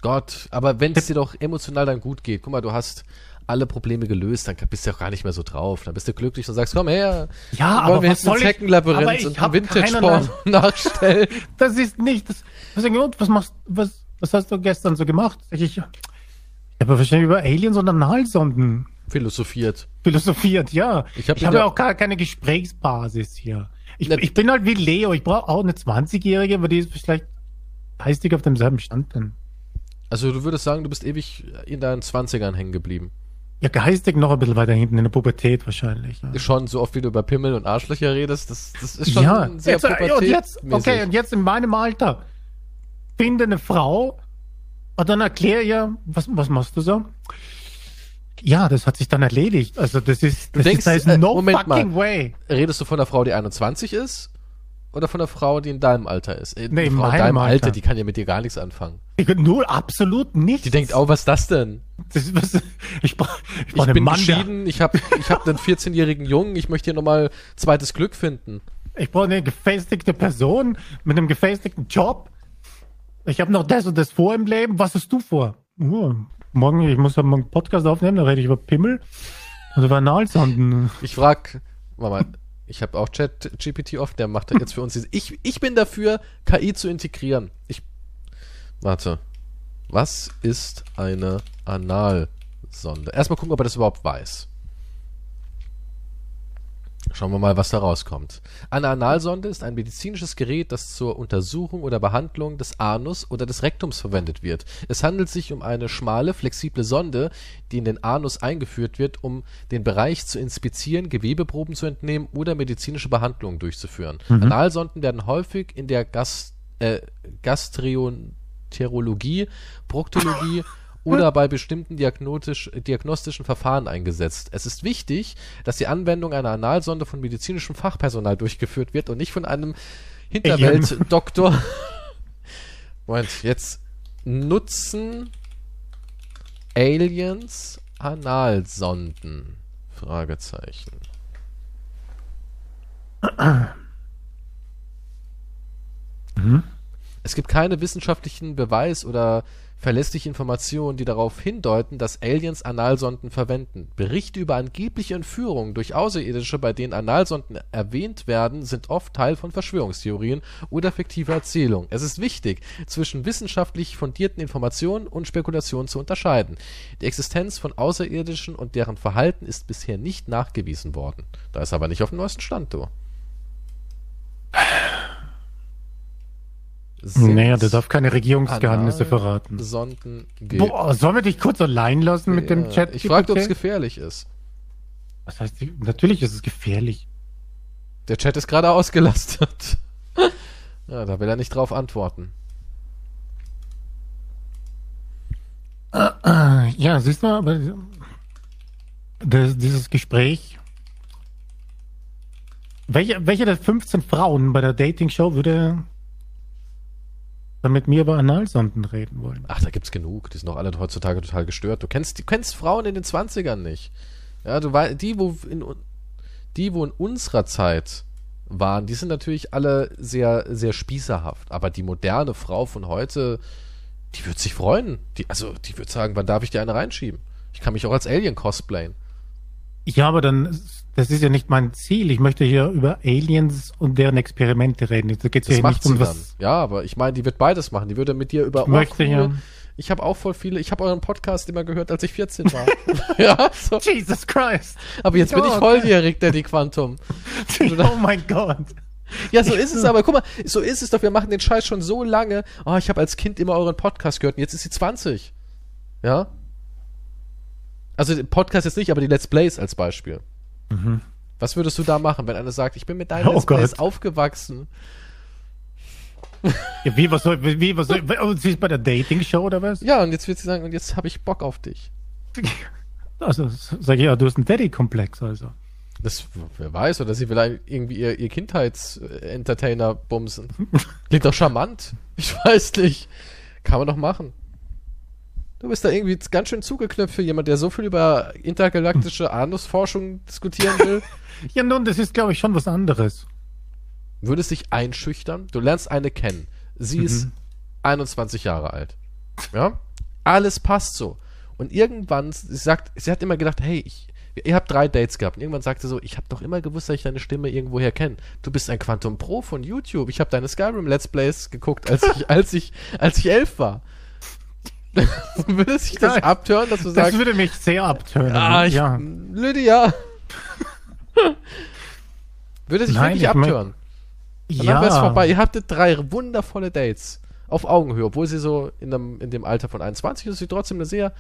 Gott, aber wenn es dir doch emotional dann gut geht, guck mal, du hast alle Probleme gelöst, dann bist du auch gar nicht mehr so drauf. Dann bist du glücklich und sagst, komm her, ja, aber wir jetzt ein ich? Ich und ein hab Vintage-Porn nachstellen. Das ist nicht, das, was, ich, was machst, was, was hast du gestern so gemacht? Ich, ich habe wahrscheinlich über Aliens und Analsonden Philosophiert. philosophiert, ja. Ich Ich hab habe mit hab der- ja auch gar keine Gesprächsbasis hier. Ich, Ne- ich bin halt wie Leo, ich brauche auch eine 20-Jährige, aber die ist vielleicht geistig auf demselben Stand dann. Also du würdest sagen, du bist ewig in deinen Zwanzigern hängen geblieben. Ja, geistig noch ein bisschen weiter hinten, in der Pubertät wahrscheinlich. Ja, Schon so oft, wie du über Pimmel und Arschlöcher redest, das, das ist schon ja. sehr Jetzt, äh, und jetzt, okay, und jetzt in meinem Alter. Finde eine Frau und dann erkläre ihr, was, was machst du so? Ja, das hat sich dann erledigt. Also das ist, Du das denkst, ist, da ist äh, no Moment fucking mal. way. Redest du von einer Frau, die 21 ist? Oder von einer Frau, die in deinem Alter ist? Äh, Nee, die in Frau in meinem deinem Alter, Alter. die kann ja mit dir gar nichts anfangen. Ich, null, absolut nicht. Die denkt, oh, was ist das denn? das was, ich brauche ich brauch Ich bin Mann, der, geschieden, ich habe ich hab einen 14-jährigen Jungen, ich möchte hier nochmal zweites Glück finden. ich brauche eine gefestigte Person mit einem gefestigten Job. Ich habe noch das und das vor im Leben. Was hast du vor? Oh, morgen, ich muss ja morgen einen Podcast aufnehmen, da rede ich über Pimmel und über Analsonden. Ich frag, Mama, ich habe auch Chat GPT oft, der macht jetzt für uns diese. Ich, ich bin dafür, KI zu integrieren. Ich. Warte. Was ist eine Analsonde? Erstmal gucken, ob er das überhaupt weiß. Schauen wir mal, was da rauskommt. Eine Analsonde ist ein medizinisches Gerät, das zur Untersuchung oder Behandlung des Anus oder des Rektums verwendet wird. Es handelt sich um eine schmale, flexible Sonde, die in den Anus eingeführt wird, um den Bereich zu inspizieren, Gewebeproben zu entnehmen oder medizinische Behandlungen durchzuführen. Mhm. Analsonden werden häufig in der Gast, äh, Gastroenterologie, Proktologie oder bei bestimmten diagnostischen Verfahren eingesetzt. Es ist wichtig, dass die Anwendung einer Analsonde von medizinischem Fachpersonal durchgeführt wird und nicht von einem Hinterweltdoktor. Moment, jetzt nutzen Aliens Analsonden? Fragezeichen. Mhm. Es gibt keine wissenschaftlichen Beweis oder verlässliche Informationen, die darauf hindeuten, dass Aliens Analsonden verwenden. Berichte über angebliche Entführungen durch Außerirdische, bei denen Analsonden erwähnt werden, sind oft Teil von Verschwörungstheorien oder fiktiver Erzählungen. Es ist wichtig, zwischen wissenschaftlich fundierten Informationen und Spekulationen zu unterscheiden. Die Existenz von Außerirdischen und deren Verhalten ist bisher nicht nachgewiesen worden. Da ist aber nicht auf dem neuesten Stand, du. Naja, der darf keine Regierungsgeheimnisse verraten. Sonden Boah, sollen wir dich kurz allein lassen mit dem Chat? Ich frage, ob es gefährlich ist. Was heißt, natürlich ist es gefährlich. Der Chat ist gerade ausgelastet. ja, da will er nicht drauf antworten. Ja, siehst du, aber das, dieses Gespräch. Welche, welche der 15 Frauen bei der Dating-Show würde mit mir über Analsonden reden wollen. Ach, da gibt's genug. Die sind doch alle heutzutage total gestört. Du kennst, du kennst Frauen in den 20ern nicht. Ja, du weißt, die, wo in, die, wo in unserer Zeit waren, die sind natürlich alle sehr, sehr spießerhaft. Aber die moderne Frau von heute, die wird sich freuen. Die, also, die wird sagen, wann darf ich dir eine reinschieben? Ich kann mich auch als Alien cosplayen. Ja, aber dann das ist ja nicht mein Ziel. Ich möchte hier über Aliens und deren Experimente reden. Da geht's das ja macht nicht um was. Ja, aber ich meine, die wird beides machen. Die würde mit dir über. Ich möchte cool, ja. Ich habe auch voll viele. Ich habe euren Podcast immer gehört, als ich 14 war. ja. So. Jesus Christ. Aber jetzt oh, bin ich volljährig, Daddy Quantum. oh mein Gott. Ja, so ist es aber. Guck mal, so ist es doch. Wir machen den Scheiß schon so lange. Oh, ich habe als Kind immer euren Podcast gehört und jetzt ist sie 20. Ja? Also den Podcast jetzt nicht, aber die Let's Plays als Beispiel. Mhm. Was würdest du da machen, wenn einer sagt, ich bin mit deinen oh Let's Plays aufgewachsen? Ja, wie, was soll, wie, was soll, sie ist bei der Dating-Show oder was? Ja, und jetzt wird sie sagen, und jetzt habe ich Bock auf dich. Also, sag ich ja, du hast einen Daddy-Komplex, also. Das, wer weiß, oder sie will irgendwie ihr, ihr Kindheits-Entertainer bumsen. Klingt doch charmant. Ich weiß nicht. Kann man doch machen. Du bist da irgendwie ganz schön zugeknöpft für jemand, der so viel über intergalaktische Anusforschung diskutieren will. ja, nun, das ist, glaube ich, schon was anderes. Würdest dich einschüchtern? Du lernst eine kennen. Sie mhm. ist 21 Jahre alt. Ja? Alles passt so. Und irgendwann, sie sagt, sie hat immer gedacht, hey, ich, ihr habt drei Dates gehabt. Und irgendwann sagte sie so, ich habe doch immer gewusst, dass ich deine Stimme irgendwoher kenne. Du bist ein Quantum Pro von YouTube. Ich habe deine Skyrim Let's Plays geguckt, als ich, als ich, als ich elf war. würde sich das abtören, dass du sagst. Das würde mich sehr abtören. Ah, ich, ja. Lydia. würde sich Nein, wirklich abtören. Mein, ja. Dann vorbei. Ihr hattet drei wundervolle Dates. Auf Augenhöhe, obwohl sie so in dem, in dem Alter von 21 ist, sie trotzdem eine sehr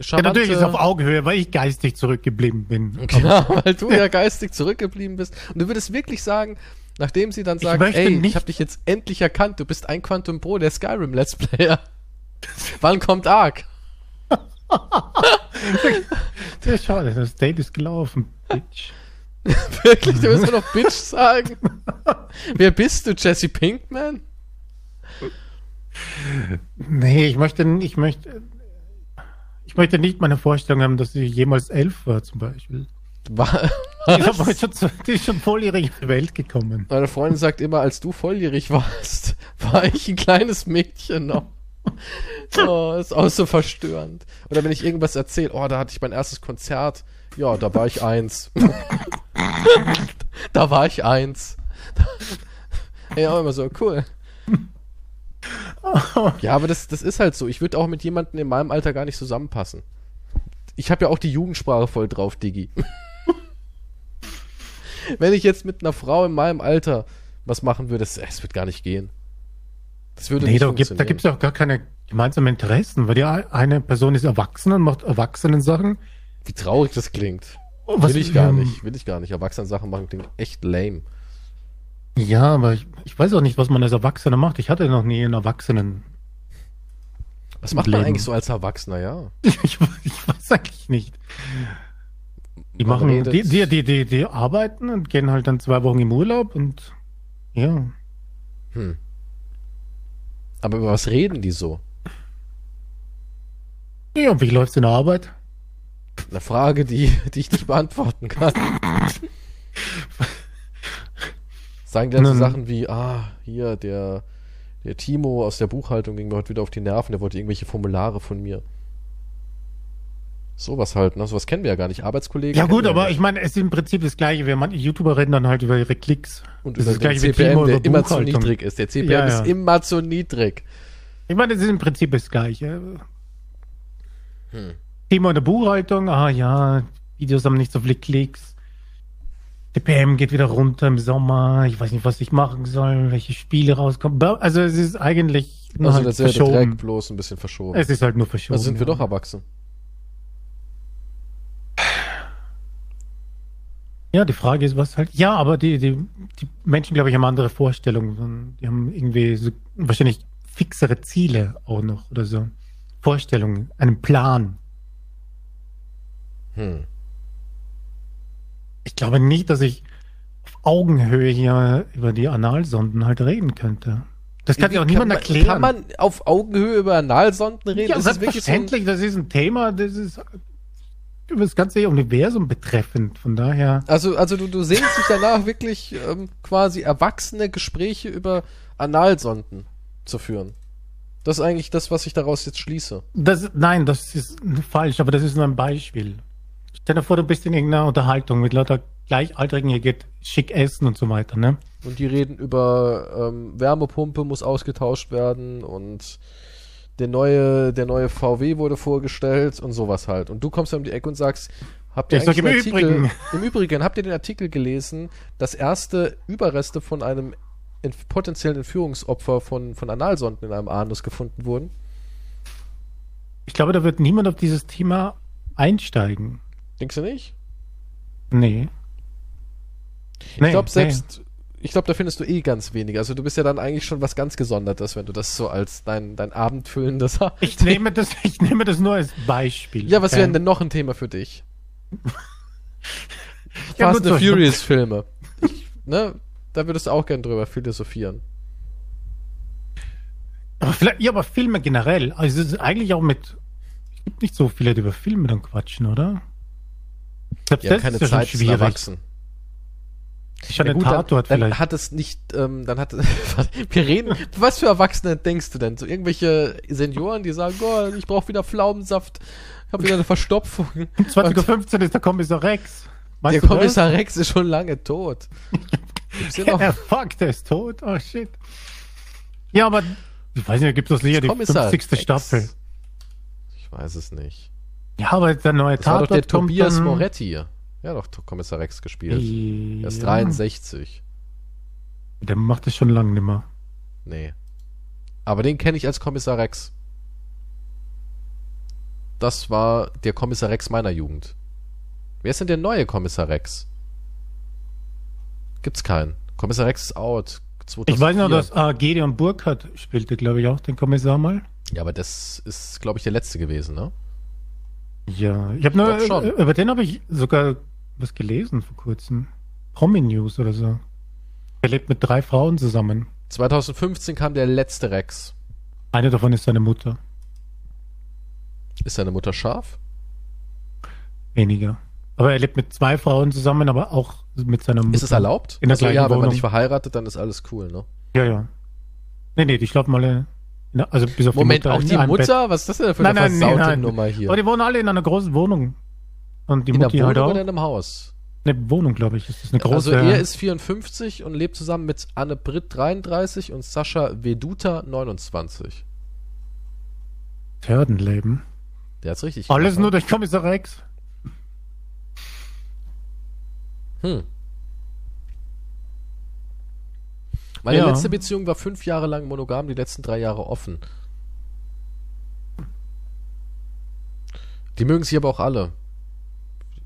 charmante... Ja, natürlich ist es auf Augenhöhe, weil ich geistig zurückgeblieben bin. Genau, weil du ja geistig zurückgeblieben bist. Und du würdest wirklich sagen, nachdem sie dann sagt, ich ey, ich hab dich jetzt endlich erkannt, du bist ein Quantum Pro der Skyrim Let's Player. Wann kommt Ark? ja, schade, das Date ist gelaufen, Bitch. Wirklich, du willst nur noch Bitch sagen? Wer bist du, Jesse Pinkman? Nee, ich möchte, ich möchte, ich möchte nicht meine Vorstellung haben, dass sie jemals elf war, zum Beispiel. War, die, schon, die ist schon volljährig in die Welt gekommen. Meine Freundin sagt immer, als du volljährig warst, war ich ein kleines Mädchen noch. oh, ist auch so verstörend. Oder wenn ich irgendwas erzähle, oh, da hatte ich mein erstes Konzert. Ja, da war ich eins. da war ich eins. ja, immer so, cool. Ja, aber das, das ist halt so. Ich würde auch mit jemandem in meinem Alter gar nicht zusammenpassen. Ich habe ja auch die Jugendsprache voll drauf, Digi. Wenn ich jetzt mit einer Frau in meinem Alter was machen würde, es wird gar nicht gehen. Das würde nee, nicht da gibt da gibt's ja auch gar keine gemeinsamen Interessen, weil die eine Person ist erwachsen und macht Erwachsenen-Sachen. Wie traurig das klingt. Oh, will ich gar nicht, will ich gar nicht. Erwachsenen-Sachen machen klingt echt lame. Ja, aber ich, ich weiß auch nicht, was man als Erwachsener macht. Ich hatte noch nie einen Erwachsenen. Was macht man eigentlich so als Erwachsener, ja? ich, ich weiß eigentlich nicht. Die man machen, die, die, die, die, die arbeiten und gehen halt dann zwei Wochen im Urlaub und ja. Hm. Aber über was reden die so? Ja, wie läuft's in der Arbeit? Eine Frage, die, die ich nicht beantworten kann. Sagen die dann so Sachen wie, ah, hier, der, der Timo aus der Buchhaltung ging mir heute wieder auf die Nerven, der wollte irgendwelche Formulare von mir. Sowas halt, ne? Sowas kennen wir ja gar nicht. Arbeitskollegen. Ja gut, aber nicht. ich meine, es ist im Prinzip das Gleiche. Wir manche YouTuber reden dann halt über ihre Klicks. Und über das den CPM, der immer zu niedrig ist. Der CPM ja, ja. ist immer zu niedrig. Ich meine, es ist im Prinzip das Gleiche. Hm. Thema der Buchhaltung, ah ja, Videos haben nicht so viele Klicks. DPM geht wieder runter im Sommer. Ich weiß nicht, was ich machen soll, welche Spiele rauskommen. Also es ist eigentlich nur also halt das ist verschoben. Der bloß ein bisschen verschoben. Es ist halt nur verschoben. Also sind wir ja. doch erwachsen. Ja, die Frage ist, was halt. Ja, aber die, die, die Menschen, glaube ich, haben andere Vorstellungen. Die haben irgendwie so wahrscheinlich fixere Ziele auch noch oder so. Vorstellungen, einen Plan. Hm ich glaube nicht, dass ich auf Augenhöhe hier über die Analsonden halt reden könnte. Das kann sich auch niemand erklären. Kann man auf Augenhöhe über Analsonden reden? Ja, das selbstverständlich. So das ist ein Thema, das ist über das ganze Universum betreffend. Von daher. Also, also du, du sehnst dich danach wirklich ähm, quasi erwachsene Gespräche über Analsonden zu führen. Das ist eigentlich das, was ich daraus jetzt schließe. Das, nein, das ist falsch, aber das ist nur ein Beispiel. Stell dir vor, du bist in irgendeiner Unterhaltung mit lauter Gleichaltrigen, hier geht schick essen und so weiter, ne? Und die reden über ähm, Wärmepumpe muss ausgetauscht werden und der neue, der neue VW wurde vorgestellt und sowas halt. Und du kommst dann um die Ecke und sagst, habt ihr ich eigentlich im Artikel, Übrigen. im Übrigen, habt ihr den Artikel gelesen, dass erste Überreste von einem potenziellen Entführungsopfer von, von Analsonden in einem Anus gefunden wurden? Ich glaube, da wird niemand auf dieses Thema einsteigen. Denkst du nicht? Nee. Ich nee, glaube selbst, nee. Ich glaube, da findest du eh ganz wenig. Also du bist ja dann eigentlich schon was ganz Gesondertes, wenn du das so als dein, dein abendfüllendes. Ich nehme das, ich nehme das nur als Beispiel. Ja, was okay? wäre denn noch ein Thema für dich? ja, Fast and Furious Filme. Ich, ne? Da würdest du auch gern drüber philosophieren. Aber vielleicht, ja, aber Filme generell. Also es ist eigentlich auch mit. Es gibt nicht so viele, die über Filme dann quatschen, oder? Selbst ja, keine Zeit zu erwachsen. Schon ja, gut, Tatort dann, dann hat es nicht, ähm, dann hat wir reden, was für Erwachsene denkst du denn? So irgendwelche Senioren, die sagen, oh, ich brauche wieder Pflaumensaft, ich habe wieder eine Verstopfung. 20.15 Uhr ist der Kommissar Rex. Weißt der Kommissar das? Rex ist schon lange tot. ja, fuck, der ist tot. Oh shit. Ja, aber ich weiß nicht, gibt es sicher die 50. Rex. Staffel. Ich weiß es nicht. Ja, aber der neue das Tatort war doch der Tobias dann... Moretti. Ja, doch Kommissar Rex gespielt. Ja. Er ist 63. Der macht es schon lange nimmer. Nee. Aber den kenne ich als Kommissar Rex. Das war der Kommissar Rex meiner Jugend. Wer ist denn der neue Kommissar Rex? Gibt's keinen. Kommissar Rex ist out. 2004. Ich weiß noch, dass äh, Gedeon Burkhardt spielte, glaube ich, auch den Kommissar mal. Ja, aber das ist, glaube ich, der letzte gewesen, ne? Ja, ich habe nur, über den habe ich sogar was gelesen vor kurzem. Promi News oder so. Er lebt mit drei Frauen zusammen. 2015 kam der letzte Rex. Eine davon ist seine Mutter. Ist seine Mutter scharf? Weniger. Aber er lebt mit zwei Frauen zusammen, aber auch mit seiner Mutter. Ist es erlaubt? In der also, ja, wenn man nicht verheiratet, dann ist alles cool, ne? Ja, ja. Nee, nee, die schlafen alle also bis auf Moment, die Mutter, auch die Mutter? Bett. Was ist das denn für eine nein, nein, nein, Nummer hier? Aber die wohnen alle in einer großen Wohnung. Und die in Mutti der halt Wohnung halt auch. oder in einem Haus? Eine Wohnung, glaube ich. Das ist eine große. Also er ist 54 und lebt zusammen mit Anne Britt 33 und Sascha Veduta 29. Herdenleben. Der hat's richtig Alles gemacht, nur durch Kommissar Rex. Hm. Meine Ja. letzte Beziehung war fünf Jahre lang monogam, die letzten drei Jahre offen. Die mögen sich aber auch alle.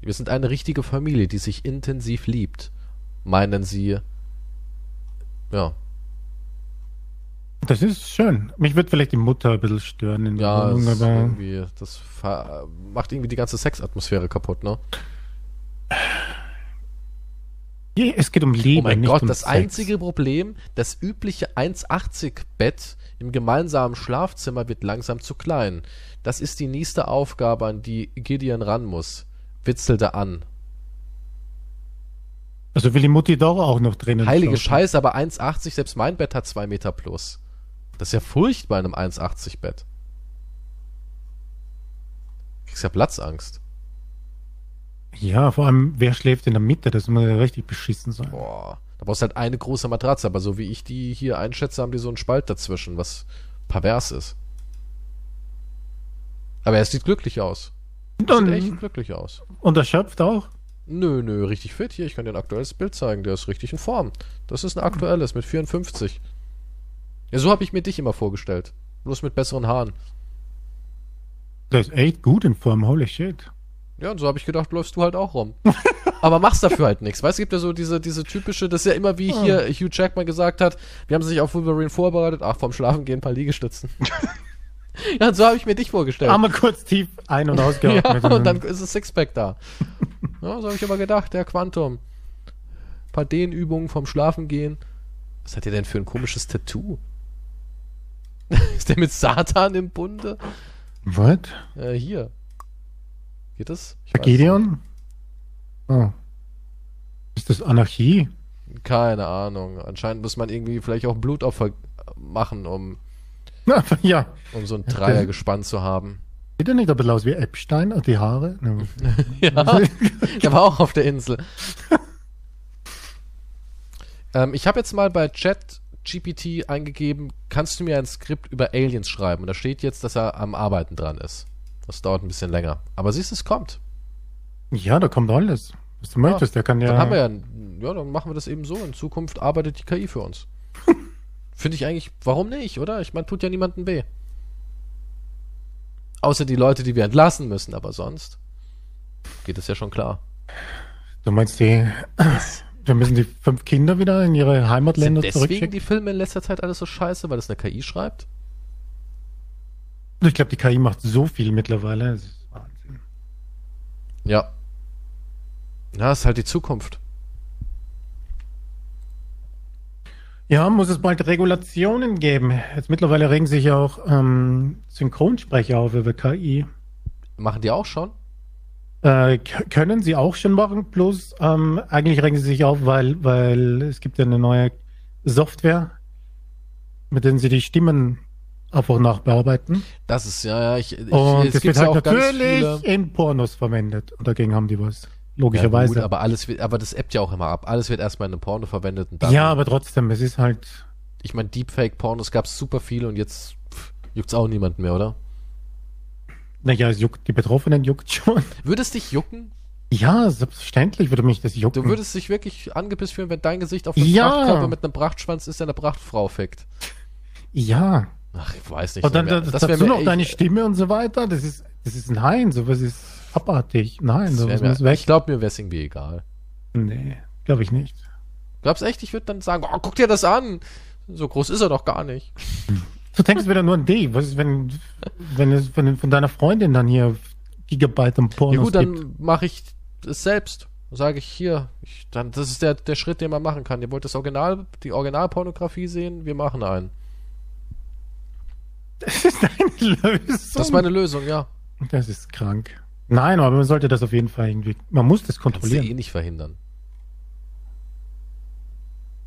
Wir sind eine richtige Familie, die sich intensiv liebt. Meinen sie. Ja, Das ist schön. Mich wird vielleicht die Mutter ein bisschen stören in der ja, Wohnung, aber irgendwie, das macht irgendwie die ganze Sexatmosphäre kaputt, ne? Es geht um Liebe, Oh mein Gott, um das Sex. einzige Problem, das übliche 1,80-Bett im gemeinsamen Schlafzimmer wird langsam zu klein. Das ist die nächste Aufgabe, an die Gideon ran muss. Witzelte an. Also will die Mutti doch auch noch drinnen. Heilige. Scheiße, aber 1,80, selbst mein Bett hat 2 Meter plus. Das ist ja furchtbar in einem 1,80-Bett. Kriegst ja Platzangst. Ja, vor allem, wer schläft in der Mitte? Das muss ja richtig beschissen sein. Boah. Da brauchst du halt eine große Matratze, aber so wie ich die hier einschätze, haben die so einen Spalt dazwischen, was pervers ist. Aber er sieht glücklich aus. Sieht Und, echt glücklich aus. und erschöpft auch. Nö, nö, richtig fit hier. Ich kann dir ein aktuelles Bild zeigen. Der ist richtig in Form. Das ist ein aktuelles mit 54. Ja, so habe ich mir dich immer vorgestellt. Bloß mit besseren Haaren. Der ist echt gut in Form, holy shit. Ja, und so habe ich gedacht, läufst du halt auch rum. Aber machst dafür halt nichts. Weißt du, es gibt ja so diese, diese typische, das ist ja immer wie hier Hugh Jackman gesagt hat, wir haben sich auf Wolverine vorbereitet, ach, vorm Schlafen gehen ein paar Liegestützen. ja, so habe ich mir dich vorgestellt. Einmal kurz tief ein- und ja, ausgeatmet. und dann ist das Sixpack da. Ja, so habe ich aber gedacht, der Quantum. Ein paar Dehnübungen vom Schlafen gehen. Was hat der denn für ein komisches Tattoo? ist der mit Satan im Bunde? Was? Äh, hier. Geht das? Ich Gideon? Oh. Ist das Anarchie? Keine Ahnung. Anscheinend muss man irgendwie vielleicht auch Blutopfer machen, um, ja. um so ein Dreiergespann zu haben. Sieht er nicht ein bisschen aus wie Epstein und die Haare? Ja, der war auch auf der Insel. ähm, ich habe jetzt mal bei Chat GPT eingegeben, kannst du mir ein Skript über Aliens schreiben? Und da steht jetzt, dass er am Arbeiten dran ist. Das dauert ein bisschen länger. Aber siehst du, es kommt. ja, da kommt alles. Was du möchtest, der kann ja. Dann haben wir ja, ja, dann machen wir das eben so. In Zukunft arbeitet die KI für uns. Finde ich eigentlich, warum nicht, oder? Ich meine, tut ja niemandem weh. Außer die Leute, die wir entlassen müssen, aber sonst geht es ja schon klar. Du meinst die. Wir müssen die fünf Kinder wieder in ihre Heimatländer Sind deswegen die Filme in letzter Zeit alles so scheiße, weil das eine KI schreibt? Ich glaube, die KI macht so viel mittlerweile. Das ist Wahnsinn. Ja. Ja, ist halt die Zukunft. Ja, muss es bald Regulationen geben. Jetzt mittlerweile regen sich ja auch ähm, Synchronsprecher auf über KI. Machen die auch schon? Äh, können sie auch schon machen, bloß ähm, eigentlich regen sie sich auf, weil, weil es gibt ja eine neue Software, mit denen sie die Stimmen einfach nachbearbeiten. Das ist, ja, ja, ich, ich Und es das wird halt natürlich viele. in Pornos verwendet. Und dagegen haben die was. Ja, Logischerweise. gut, aber alles wird, aber das appt ja auch immer ab. Alles wird erstmal in einem Porno verwendet und dann. ja, aber trotzdem, es ist halt. Ich meine, Deepfake-Pornos gab es super viele und jetzt pff, juckt's auch niemand mehr, oder? Naja, es juckt, die Betroffenen juckt schon. Würde es dich jucken? Ja, selbstverständlich würde mich das jucken. Du würdest dich wirklich angepisst fühlen, wenn dein Gesicht auf einem Ja. Prachtkörper mit einem Prachtschwanz ist, der eine Prachtfrau fickt. Ja. Ach, ich weiß nicht. Und dann das, wär dazu noch deine Stimme und so weiter. Das ist, das ist nein, sowas ist abartig. Nein, das sowas muss weg. Ich glaube, mir wäre es irgendwie egal. nee, glaube ich nicht. Glaubst echt, ich würde dann sagen, oh, guck dir das an. So groß ist er doch gar nicht. Du denkst wieder nur an dich. Was ist, wenn, wenn es wenn von deiner Freundin dann hier Gigabyte Ja Pornos gut, gibt? dann mache ich es selbst. Sage ich hier, ich, dann, das ist der, der Schritt, den man machen kann. Ihr wollt das Original, die Originalpornografie sehen, wir machen einen. Das ist deine Lösung. Das ist meine Lösung, ja. Das ist krank. Nein, aber man sollte das auf jeden Fall irgendwie. Man muss das Kannst du kontrollieren. eh nicht verhindern.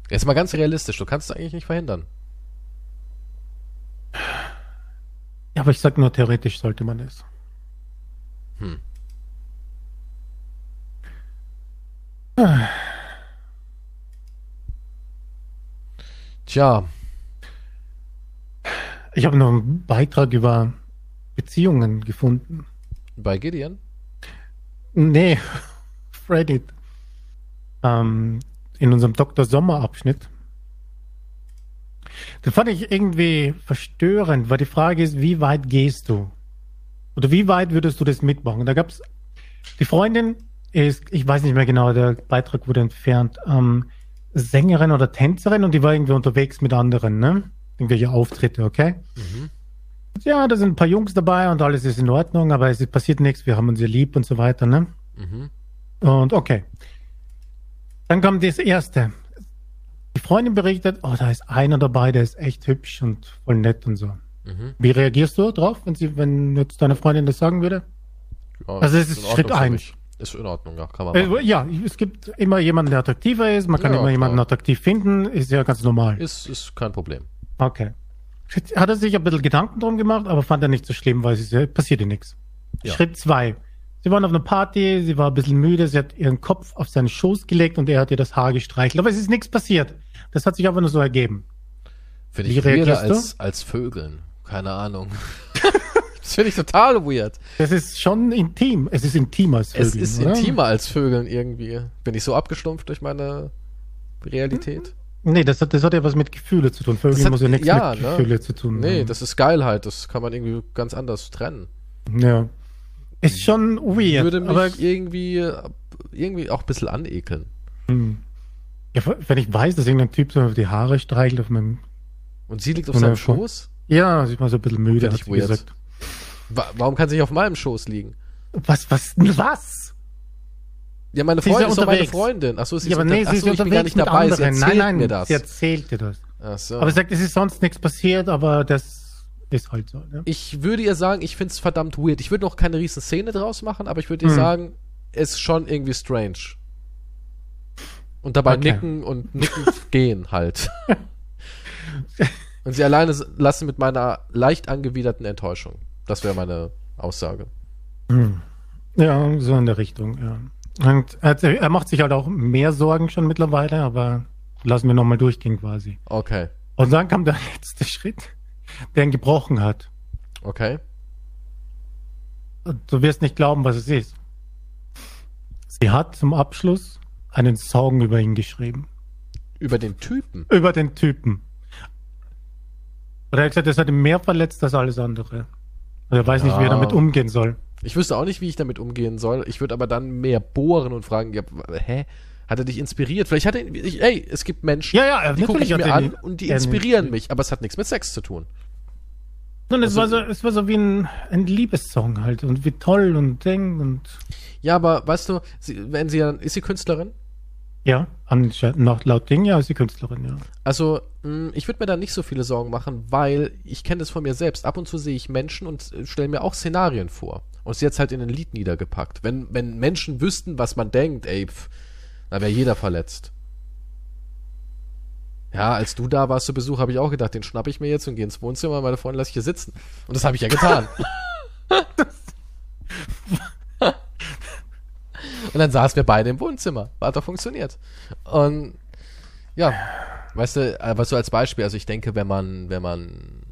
Jetzt mal ganz realistisch, du kannst es eigentlich nicht verhindern. Ja, aber ich sag nur, theoretisch sollte man es. Hm. Tja, Ich habe noch einen Beitrag über Beziehungen gefunden. Bei Gideon? Nee, Reddit. Ähm, in unserem Dr. Sommer Abschnitt. Das fand ich irgendwie verstörend, weil die Frage ist, wie weit gehst du? Oder wie weit würdest du das mitmachen? Da gab's die Freundin ist, ich weiß nicht mehr genau, der Beitrag wurde entfernt, ähm, Sängerin oder Tänzerin und die war irgendwie unterwegs mit anderen, ne? Irgendwelche Auftritte, okay? Ja, da sind ein paar Jungs dabei und alles ist in Ordnung, aber es passiert nichts, wir haben uns ja lieb und so weiter, ne? Mhm. Und okay. Dann kommt das erste. Die Freundin berichtet, oh, da ist einer dabei, der ist echt hübsch und voll nett und so. Mhm. Wie reagierst du drauf, wenn sie, wenn jetzt deine Freundin das sagen würde? Ja, Also es ist Ordnung Schritt für eins. mich. Ist in Ordnung, ja, kann man machen. Äh, ja, es gibt immer jemanden, der attraktiver ist, man kann Ja, immer jemanden klar. attraktiv finden, ist ja ganz normal. Ist, ist kein Problem. Okay. Hat er sich ein bisschen Gedanken drum gemacht, aber fand er nicht so schlimm, weil es passierte nichts. Ja. Schritt zwei. Sie waren auf einer Party, sie war ein bisschen müde, sie hat ihren Kopf auf seinen Schoß gelegt und er hat ihr das Haar gestreichelt. Aber es ist nichts passiert. Das hat sich einfach nur so ergeben. Finde ich weirder reagierst du? als, als Vögeln. Keine Ahnung. das finde ich total weird. Das ist schon intim. Es ist intimer als Es Vögeln, ist oder? intimer als Vögeln irgendwie. Bin ich so abgestumpft durch meine Realität? Nee, das hat, das hat ja was mit Gefühle zu tun. Vögeln Das hat- muss ja nichts ja, mit ne? Gefühle zu tun Nee, haben. das ist Geilheit. Das kann man irgendwie ganz anders trennen. Ja. Ist schon weird. Würde mich aber irgendwie, irgendwie auch ein bisschen anekeln. ja, wenn ich weiß, dass irgendein Typ so die Haare streichelt auf meinem. Und sie liegt auf seinem Schoß? Ja, sie ist mal so ein bisschen müde, hat sie weird. gesagt. Wa warum kann sie nicht auf meinem Schoß liegen? Was, was, was? Ja, meine Sie ist Freundin ja ist doch meine. Freundin. Achso, sie Ja, ist aber nee, sie ist so, ich bin gar nicht dabei. anderen. Sie erzählt nein, nein, mir das. sie erzählt dir das. Ach so. Aber sie sagt, es ist sonst nichts passiert, aber das ist halt so. Ne? ich würde ihr sagen, ich finde es verdammt weird. Ich würde noch keine riesen Szene draus machen, aber ich würde ihr Hm. sagen, es ist schon irgendwie strange. Und dabei Okay. nicken und nicken gehen halt. und sie alleine lassen mit meiner leicht angewiderten Enttäuschung. Das wäre meine Aussage. Ja, so in der Richtung, ja. Und er, macht sich halt auch mehr Sorgen schon mittlerweile, aber lassen wir nochmal durchgehen quasi. Okay. Und dann kam der letzte Schritt, der ihn gebrochen hat. Okay. Und Du wirst nicht glauben, was es ist. Sie hat zum Abschluss einen Song über ihn geschrieben. Über den Typen. Über den Typen. Und er hat gesagt, das hat ihn mehr verletzt als alles andere. Und er weiß nicht, wie er damit umgehen soll. Ich wüsste auch nicht, wie ich damit umgehen soll. Ich würde aber dann mehr bohren und fragen, ja, hä? Hat er dich inspiriert? Vielleicht hat er, ich, ey, es gibt Menschen, Ja, ja, die gucke ich mir an und die er- inspirieren mich, aber es hat nichts mit Sex zu tun. Und es, Also- war so, es war so wie ein, ein Liebessong halt. Und wie toll und Ding und Ja, aber weißt du, sie, wenn sie ja, ist sie Künstlerin? ja, nach laut Ding, ja, ist die Künstlerin, ja. Also, mh, ich würde mir da nicht so viele Sorgen machen, weil ich kenne das von mir selbst. Ab und zu sehe ich Menschen und äh, stelle mir auch Szenarien vor. Und sie jetzt halt in ein Lied niedergepackt. Wenn, wenn Menschen wüssten, was man denkt, ey, pf, da wäre jeder verletzt. Ja, als du da warst zu Besuch, habe ich auch gedacht, den schnapp ich mir jetzt und gehe ins Wohnzimmer, meine Freundin lasse ich hier sitzen. Und das habe ich ja getan. und dann saßen wir beide im Wohnzimmer. Hat doch funktioniert. Und ja, weißt du, äh, was so als Beispiel, also ich denke, wenn man, wenn man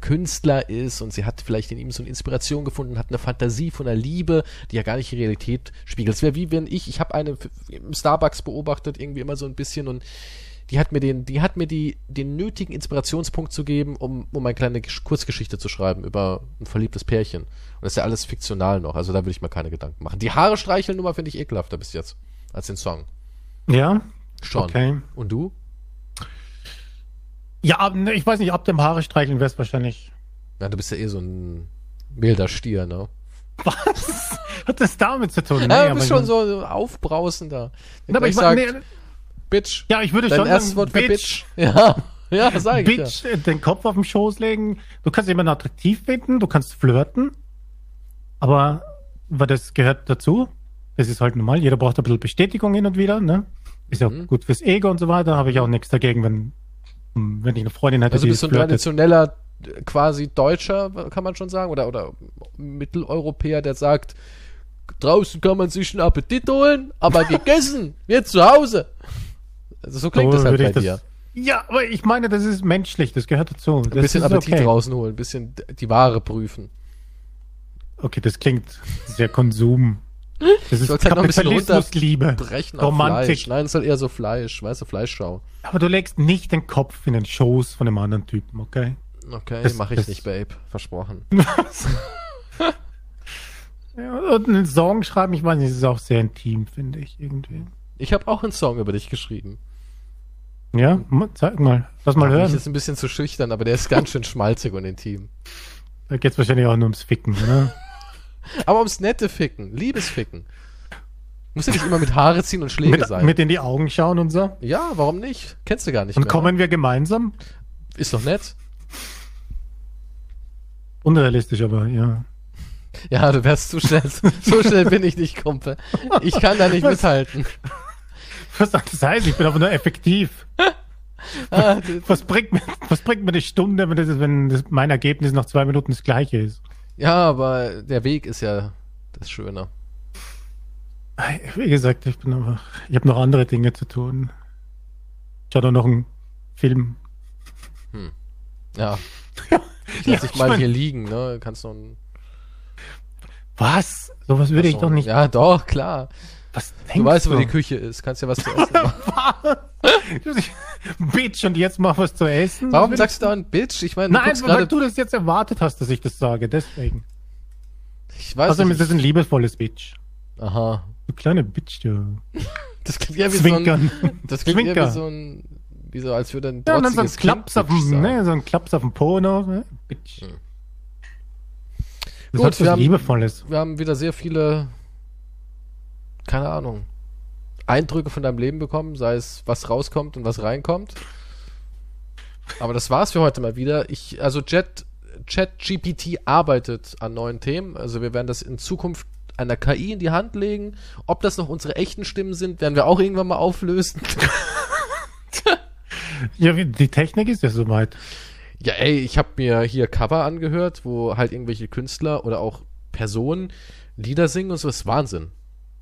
Künstler ist und sie hat vielleicht in ihm so eine Inspiration gefunden, hat eine Fantasie von einer Liebe, die ja gar nicht die Realität spiegelt. Es wäre wie wenn ich, ich habe eine im Starbucks beobachtet, irgendwie immer so ein bisschen und die hat mir den, die hat mir die, den nötigen Inspirationspunkt zu geben, um, um eine kleine Gesch- Kurzgeschichte zu schreiben über ein verliebtes Pärchen. Und das ist ja alles fiktional noch, also da würde ich mir keine Gedanken machen. Die Haare streicheln Nummer finde ich ekelhafter bis jetzt, als den Song. Ja? Schon. Okay. Und du? Ja, ne, ich weiß nicht, ab dem Haare streicheln wäre es wahrscheinlich. Ja, du bist ja eh so ein wilder Stier, ne? Was? Hat das damit zu tun? Ja, Nee, du aber bist schon so aufbrausender. Der Na, aber ich mein, nee, Bitch. ja, ich würde Dein schon erstes Wort für Bitch. Ja, ja, sag ich Bitch, äh, den Kopf auf den Schoß legen. Du kannst jemanden attraktiv finden, du kannst flirten, aber weil das gehört dazu. Das ist halt normal. Jeder braucht ein bisschen Bestätigung hin und wieder. Ne? Ist ja Mhm. gut fürs Ego und so weiter. Habe ich auch nichts dagegen, wenn, wenn ich eine Freundin hätte, Also die bist du ein traditioneller, quasi Deutscher, kann man schon sagen, oder, oder Mitteleuropäer, der sagt, draußen kann man sich einen Appetit holen, aber gegessen wird zu Hause. Also so klingt So das halt bei das- dir. Ja, aber ich meine, das ist menschlich, das gehört dazu. Ein Das bisschen Appetit okay. draußen holen, ein bisschen die Ware prüfen. Okay, das klingt sehr Konsum. Das ist halt noch ein bisschen Kapitalismusliebe. Brechen Romantik. Fleisch. Nein, es ist halt eher so Fleisch, weißt du, Fleischschau. Aber du legst nicht den Kopf in den Schoß von einem anderen Typen, okay? Okay, Das- mache ich das- nicht, Babe. Versprochen. Ja, und einen Song schreiben, ich nicht, das ist auch sehr intim, finde ich, irgendwie. Ich habe auch einen Song über dich geschrieben. Ja, zeig mal, lass mal Ich hören. ist ein bisschen zu schüchtern, aber der ist ganz schön schmalzig und intim. Da geht's wahrscheinlich auch nur ums Ficken, ne? Aber ums nette Ficken, Liebesficken. Muss ja nicht immer mit Haare ziehen und Schläge mit, sein. mit in die Augen schauen und so. ja, warum nicht? Kennst du gar nicht Und mehr. kommen wir gemeinsam? Ist doch nett. Unrealistisch, aber ja. Ja, du wärst zu schnell. So schnell bin ich nicht, Kumpel. Ich kann da nicht Was? mithalten. Was soll das heißt? Ich bin aber nur effektiv. Ah, Was bringt mir, was bringt mir die Stunde, wenn, das, wenn das, mein Ergebnis nach zwei Minuten das gleiche ist? Ja, aber der Weg ist ja das Schöne. Wie gesagt, ich bin aber, ich habe noch andere Dinge zu tun. Ich habe noch einen Film. Ja. Ja, Lass dich ich mal mein- hier liegen, ne? Kannst noch ein, Was? Sowas würde ich doch nicht. Ja, doch, klar. Was Du weißt, wo die Küche ist. Kannst ja was zu essen machen. Bitch, und jetzt mach was zu essen? Warum sagst du da ein Bitch? Ich meine, du Nein, weil du das jetzt erwartet hast, dass ich das sage, deswegen. Ich weiß Außerdem nicht. ist das ein liebevolles Bitch. Aha. Du kleine Bitch, du. Das klingt ja wie Zwinkern. so ein. Das klingt Zwinker. wie so ein. Wie so, als würde ein Ja, und dann so ein Klaps auf dem, ne, so ein Klaps auf dem Po noch, ne? Bitch. Hm. Das Gut, hat wir was haben- Liebevolles. Wir haben wieder sehr viele. Keine Ahnung. Eindrücke von deinem Leben bekommen, sei es was rauskommt und was reinkommt. Aber das war's für heute mal wieder. Ich, also Jet, ChatGPT arbeitet an neuen Themen. Also wir werden das in Zukunft einer KI in die Hand legen. Ob das noch unsere echten Stimmen sind, werden wir auch irgendwann mal auflösen. Ja, die Technik ist ja soweit. Ja, ey, ich habe mir hier Cover angehört, wo halt irgendwelche Künstler oder auch Personen Lieder singen und so. Das ist Wahnsinn.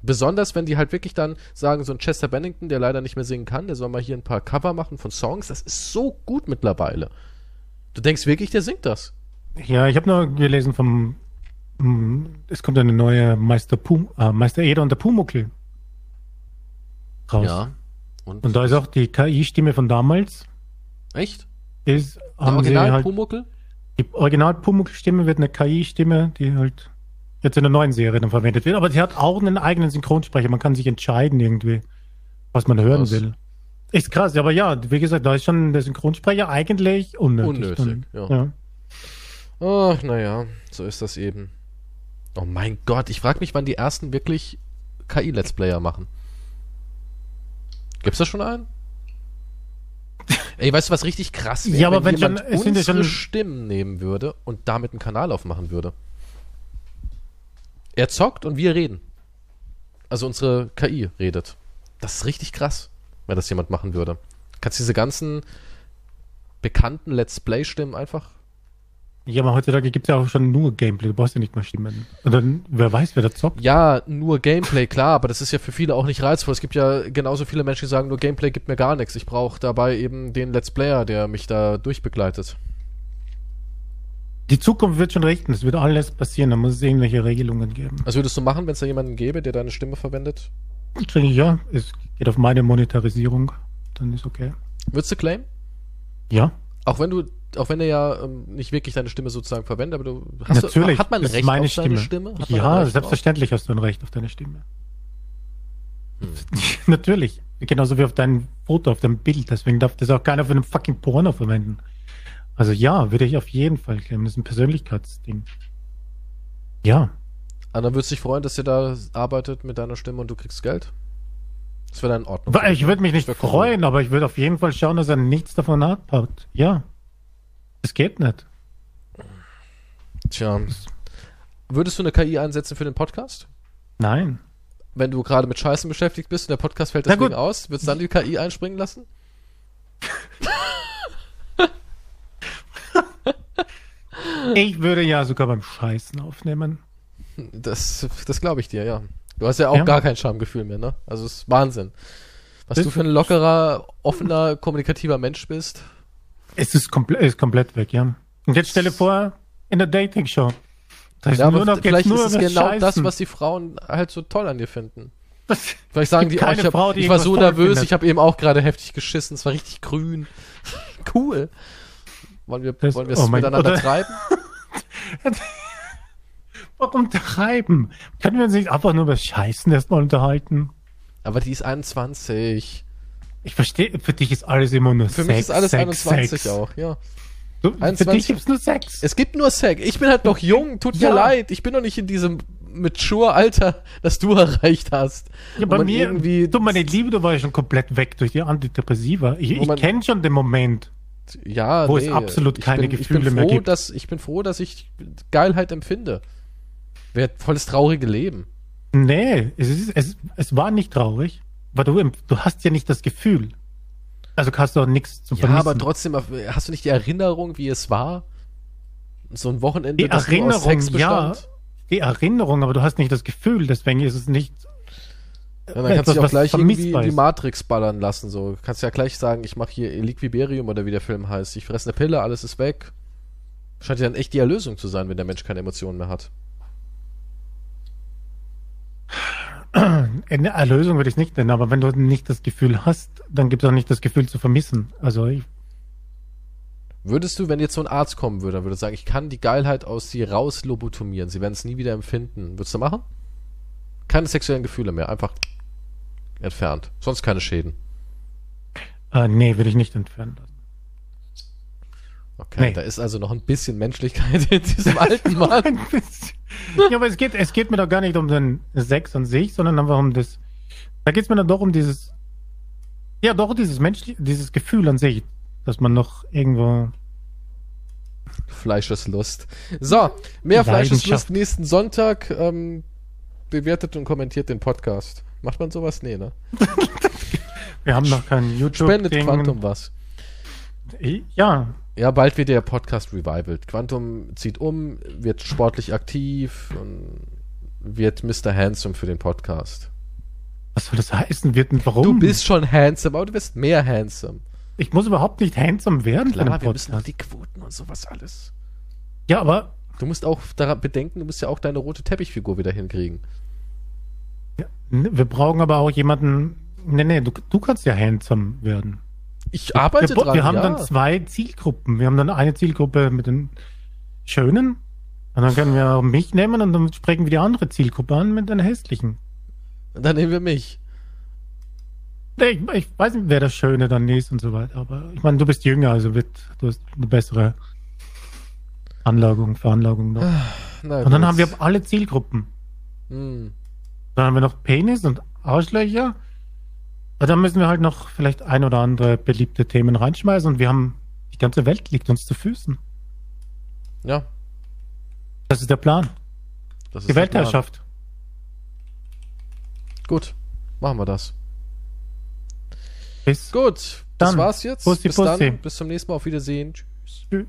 Besonders, wenn die halt wirklich dann sagen, so ein Chester Bennington, der leider nicht mehr singen kann, der soll mal hier ein paar Cover machen von Songs. Das ist so gut mittlerweile. Du denkst wirklich, der singt das? Ja, ich habe nur gelesen vom, mm, es kommt eine neue Meister Pum, äh, Meister Eder und der Pumuckl raus. Und, Und da ist auch die KI-Stimme von damals. echt? Ist, haben Original halt, Pumuckel? die original Pumuckl-Stimme wird eine KI-Stimme, die halt jetzt in der neuen Serie dann verwendet wird. Aber sie hat auch einen eigenen Synchronsprecher. Man kann sich entscheiden irgendwie, was man hören Krass. will. Ist krass, aber ja, wie gesagt, da ist schon der Synchronsprecher eigentlich unnötig. Unnötig, dann, ja. ja. Ach, naja, so ist das eben. Oh mein Gott, ich frage mich, wann die ersten wirklich KI-Let's Player machen. Gibt's da schon einen? Ey, weißt du, was richtig krass wäre? Ja, aber wenn jemand schon- unsere schon- Stimmen nehmen würde und damit einen Kanal aufmachen würde. Er zockt und wir reden. Also unsere KI redet. Das ist richtig krass, wenn das jemand machen würde. Kannst diese ganzen bekannten Let's Play-Stimmen einfach Ja, aber heutzutage gibt es ja auch schon nur Gameplay. Du brauchst ja nicht mal Stimmen. Und dann, wer weiß, wer da zockt. Ja, nur Gameplay, klar, aber das ist ja für viele auch nicht reizvoll. Es gibt ja genauso viele Menschen, die sagen, nur Gameplay gibt mir gar nichts. Ich brauche dabei eben den Let's Player, der mich da durchbegleitet. Die Zukunft wird schon richten. Es wird alles passieren. Da muss es irgendwelche Regelungen geben. Was würdest du machen, wenn es da jemanden gäbe, der deine Stimme verwendet? Ich denke, ja, es geht auf meine Monetarisierung. Dann ist okay. Würdest du claimen? Ja, Auch wenn du, auch wenn er ja ähm, nicht wirklich deine Stimme sozusagen verwendet, aber du hast natürlich. Du, hat man Recht meine auf Stimme? Hat man ein ja, selbstverständlich hast du ein Recht auf deine Stimme. Hm. natürlich. Genauso wie auf dein Foto, auf dein Bild. Deswegen darf das auch keiner für einen fucking Porno verwenden. Also ja, würde ich auf jeden Fall claimen. Das ist ein Persönlichkeitsding. Ja. Dann würdest du dich freuen, dass ihr da arbeitet mit deiner Stimme und du kriegst Geld? Das wäre dann in Ordnung. Ich würde mich nicht wär cool. freuen, aber ich würde auf jeden Fall schauen, dass er nichts davon hat. Ja. Es geht nicht. Tja. Würdest du eine KI einsetzen für den Podcast? Nein. wenn du gerade mit Scheißen beschäftigt bist und der Podcast fällt deswegen aus, würdest du dann die KI einspringen lassen? Ich würde ja sogar beim Scheißen aufnehmen. Das, das glaube ich dir, ja. Du hast ja auch Ja. gar kein Schamgefühl mehr, ne? Also es ist Wahnsinn. Was Das- du für ein lockerer, offener, kommunikativer Mensch bist. Es ist, komple ist komplett weg, ja. Und jetzt stelle vor, in der Dating-Show. Ja, nur noch vielleicht nur ist es genau das, Scheißen. was die Frauen halt so toll an dir finden. Das, Vielleicht sagen die, oh, ich, hab, Frau, die ich war so nervös, findet. ich habe eben auch gerade heftig geschissen, es war richtig grün. cool. Wollen wir Das- wollen wir oh es mein- miteinander treiben? warum treiben? Können wir uns nicht einfach nur über Scheißen erstmal unterhalten? Aber die ist 21. Ich verstehe, für dich ist alles immer nur Für Sex. mich ist alles Sex, 21 Sex. auch, ja. Du, für 21. dich gibt's nur Sex. Es gibt nur Sex. Ich bin halt noch jung, tut mir Ja. leid. Ich bin noch nicht in diesem Mature-Alter, das du erreicht hast. Ja, bei mir, irgendwie, du, meine Liebe, du warst schon komplett weg durch die Antidepressiva. Ich, ich kenne schon den Moment. Ja, wo es absolut keine bin, Gefühle ich bin mehr froh, gibt. Dass, ich bin froh, dass ich Geilheit empfinde. Wäre volles traurige Leben. Nee, es, ist, es, es war nicht traurig, weil du, du hast ja nicht das Gefühl. Also hast du auch nichts zu Ja, vermissen. aber trotzdem, hast du nicht die Erinnerung, wie es war? So ein Wochenende, Die das nur aus Erinnerung, ja. Die Erinnerung, aber du hast nicht das Gefühl, deswegen ist es nicht. Ja, dann kannst du auch gleich irgendwie vermissbar die. Matrix ballern lassen. So kannst ja gleich sagen, ich mache hier Liquiberium oder wie der Film heißt. Ich fresse eine Pille, alles ist weg. Scheint ja dann echt die Erlösung zu sein, wenn der Mensch keine Emotionen mehr hat. Eine Erlösung würde ich nicht nennen, aber wenn du nicht das Gefühl hast, dann gibt es auch nicht das Gefühl zu vermissen. Also ich, Würdest du, wenn jetzt so ein Arzt kommen würde, dann würde er sagen, ich kann die Geilheit aus sie raus lobotomieren, sie werden es nie wieder empfinden. Würdest du machen? Keine sexuellen Gefühle mehr, einfach entfernt. Sonst keine Schäden. äh, nee, würde ich nicht entfernen lassen. Okay, Nee. da ist also noch ein bisschen Menschlichkeit in diesem alten Mann. Ja, aber es geht, es geht mir doch gar nicht um den Sex an sich, sondern einfach um das. Da geht es mir dann doch um dieses. Ja, doch dieses menschliche, dieses Gefühl an sich, dass man noch irgendwo. Fleischeslust. So, mehr Fleischeslust nächsten Sonntag. Ähm, bewertet und kommentiert den Podcast. Macht man sowas? Nee, ne? Wir haben noch kein YouTube. Spendet Ding. Quantum was. Ja, Ja, bald wird der Podcast revivalt. Quantum zieht um, wird sportlich aktiv und wird Mr. Handsome für den Podcast. was soll das heißen? Wird warum? Du bist schon handsome, aber du wirst mehr handsome. Ich muss überhaupt nicht handsome werden Klar, wir müssen auch die Quoten und sowas alles. Ja, aber Du musst auch daran bedenken, du musst ja auch deine rote Teppichfigur wieder hinkriegen. Ja, wir brauchen aber auch jemanden. Nee, nee, du, du kannst ja handsome werden. Ich arbeite wir, dran, wir haben ja. dann zwei Zielgruppen. Wir haben dann eine Zielgruppe mit den Schönen. Und dann können wir auch mich nehmen und dann sprechen wir die andere Zielgruppe an mit den Hässlichen. Dann nehmen wir mich. Ich, ich weiß nicht, wer das Schöne dann ist und so weiter. Aber ich meine, du bist jünger, also wird, du hast eine bessere Anlagung, Veranlagung noch. Na, Und dann haben wir alle Zielgruppen. Hm. Dann haben wir noch Penis und Arschlöcher. Und dann müssen wir halt noch vielleicht ein oder andere beliebte Themen reinschmeißen und wir haben, die ganze Welt liegt uns zu Füßen. Ja, Das ist der Plan. das ist Die Weltherrschaft. Gut, machen wir das. Bis Gut, das Dann. war's jetzt. Bussi, bis Bussi. dann, bis zum nächsten Mal. Auf Wiedersehen. Tschüss. Tschüss.